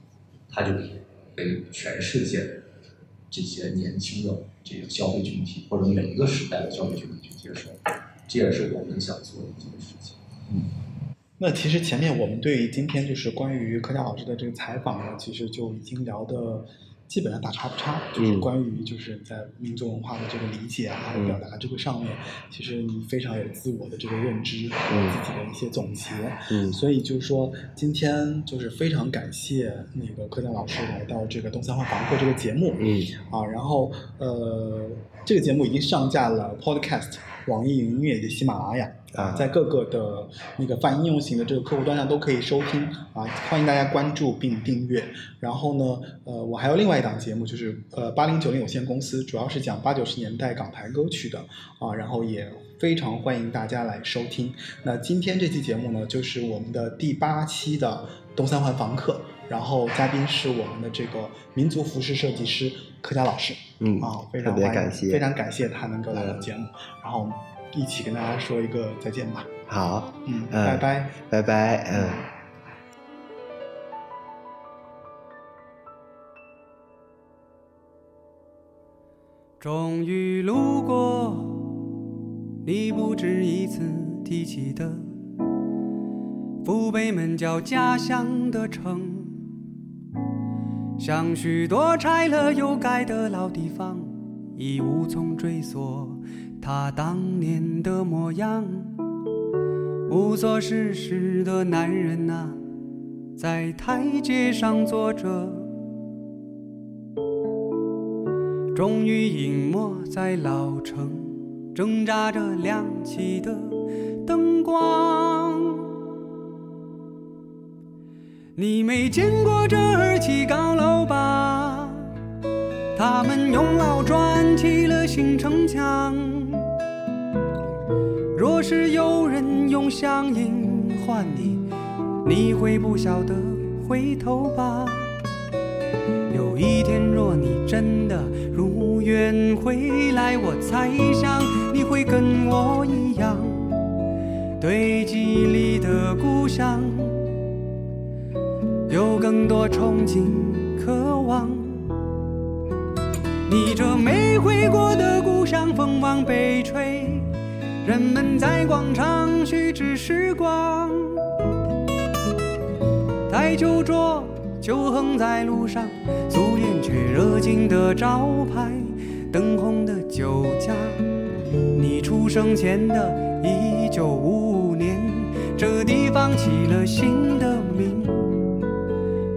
Speaker 4: 它就可以被全世界这些年轻的这个消费群体或者每一个时代的消费群体去接受，这也是我们想做的一件事情。
Speaker 1: 嗯那其实前面我们对于今天就是关于柯佳老师的这个采访呢，其实就已经聊的基本上大差不差，就是
Speaker 2: 嗯
Speaker 1: 关于就是在民族文化的这个理解啊，还有表达这个上面，其实你非常有自我的这个认知，自己的一些总结。
Speaker 2: 嗯
Speaker 1: 所以就是说，今天就是非常感谢那个柯佳老师来到这个东三环房客这个节目。
Speaker 2: 嗯
Speaker 1: 啊，然后呃，这个节目已经上架了 Podcast、网易云音乐以及喜马拉雅
Speaker 2: 啊
Speaker 1: 在各个的那个泛应用型的这个客户端上都可以收听啊，欢迎大家关注并订阅。然后呢，呃，我还有另外一档节目，就是呃八零九零有限公司，主要是讲八九十年代港台歌曲的啊，然后也非常欢迎大家来收听。那今天这期节目呢，就是我们的第八期的东三环房客，然后嘉宾是我们的这个民族服饰设计师柯佳老师。
Speaker 2: 嗯
Speaker 1: 啊，非常欢迎
Speaker 2: 感谢，
Speaker 1: 非常感谢他能够来到节目，然后一起跟大家说一个再见吧。
Speaker 2: 好，
Speaker 1: 嗯，
Speaker 2: 嗯
Speaker 1: 拜拜。
Speaker 2: 拜拜，嗯。
Speaker 3: 终于路过你不止一次提起的父辈们叫家乡的城，像许多拆了又盖的老地方，已无从追溯他当年的模样。无所事事的男人呐、在台阶上坐着。终于隐没在老城，挣扎着亮起的灯光。你没见过这儿起高楼吧？他们用老砖砌了新城墙。是有人用乡音唤你，你会不晓得回头吧？有一天，若你真的如愿回来，我猜想你会跟我一样，对记忆里的故乡有更多憧憬、渴望。你这没回过的故乡，风往北吹，人们在广场虚掷时光。台球桌就横在路上，素颜却热情的招牌，灯红的酒家。你出生前的一九五五年，这地方起了新的名。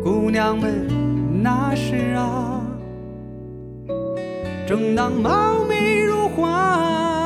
Speaker 3: 姑娘们，那时啊，正当貌美如花。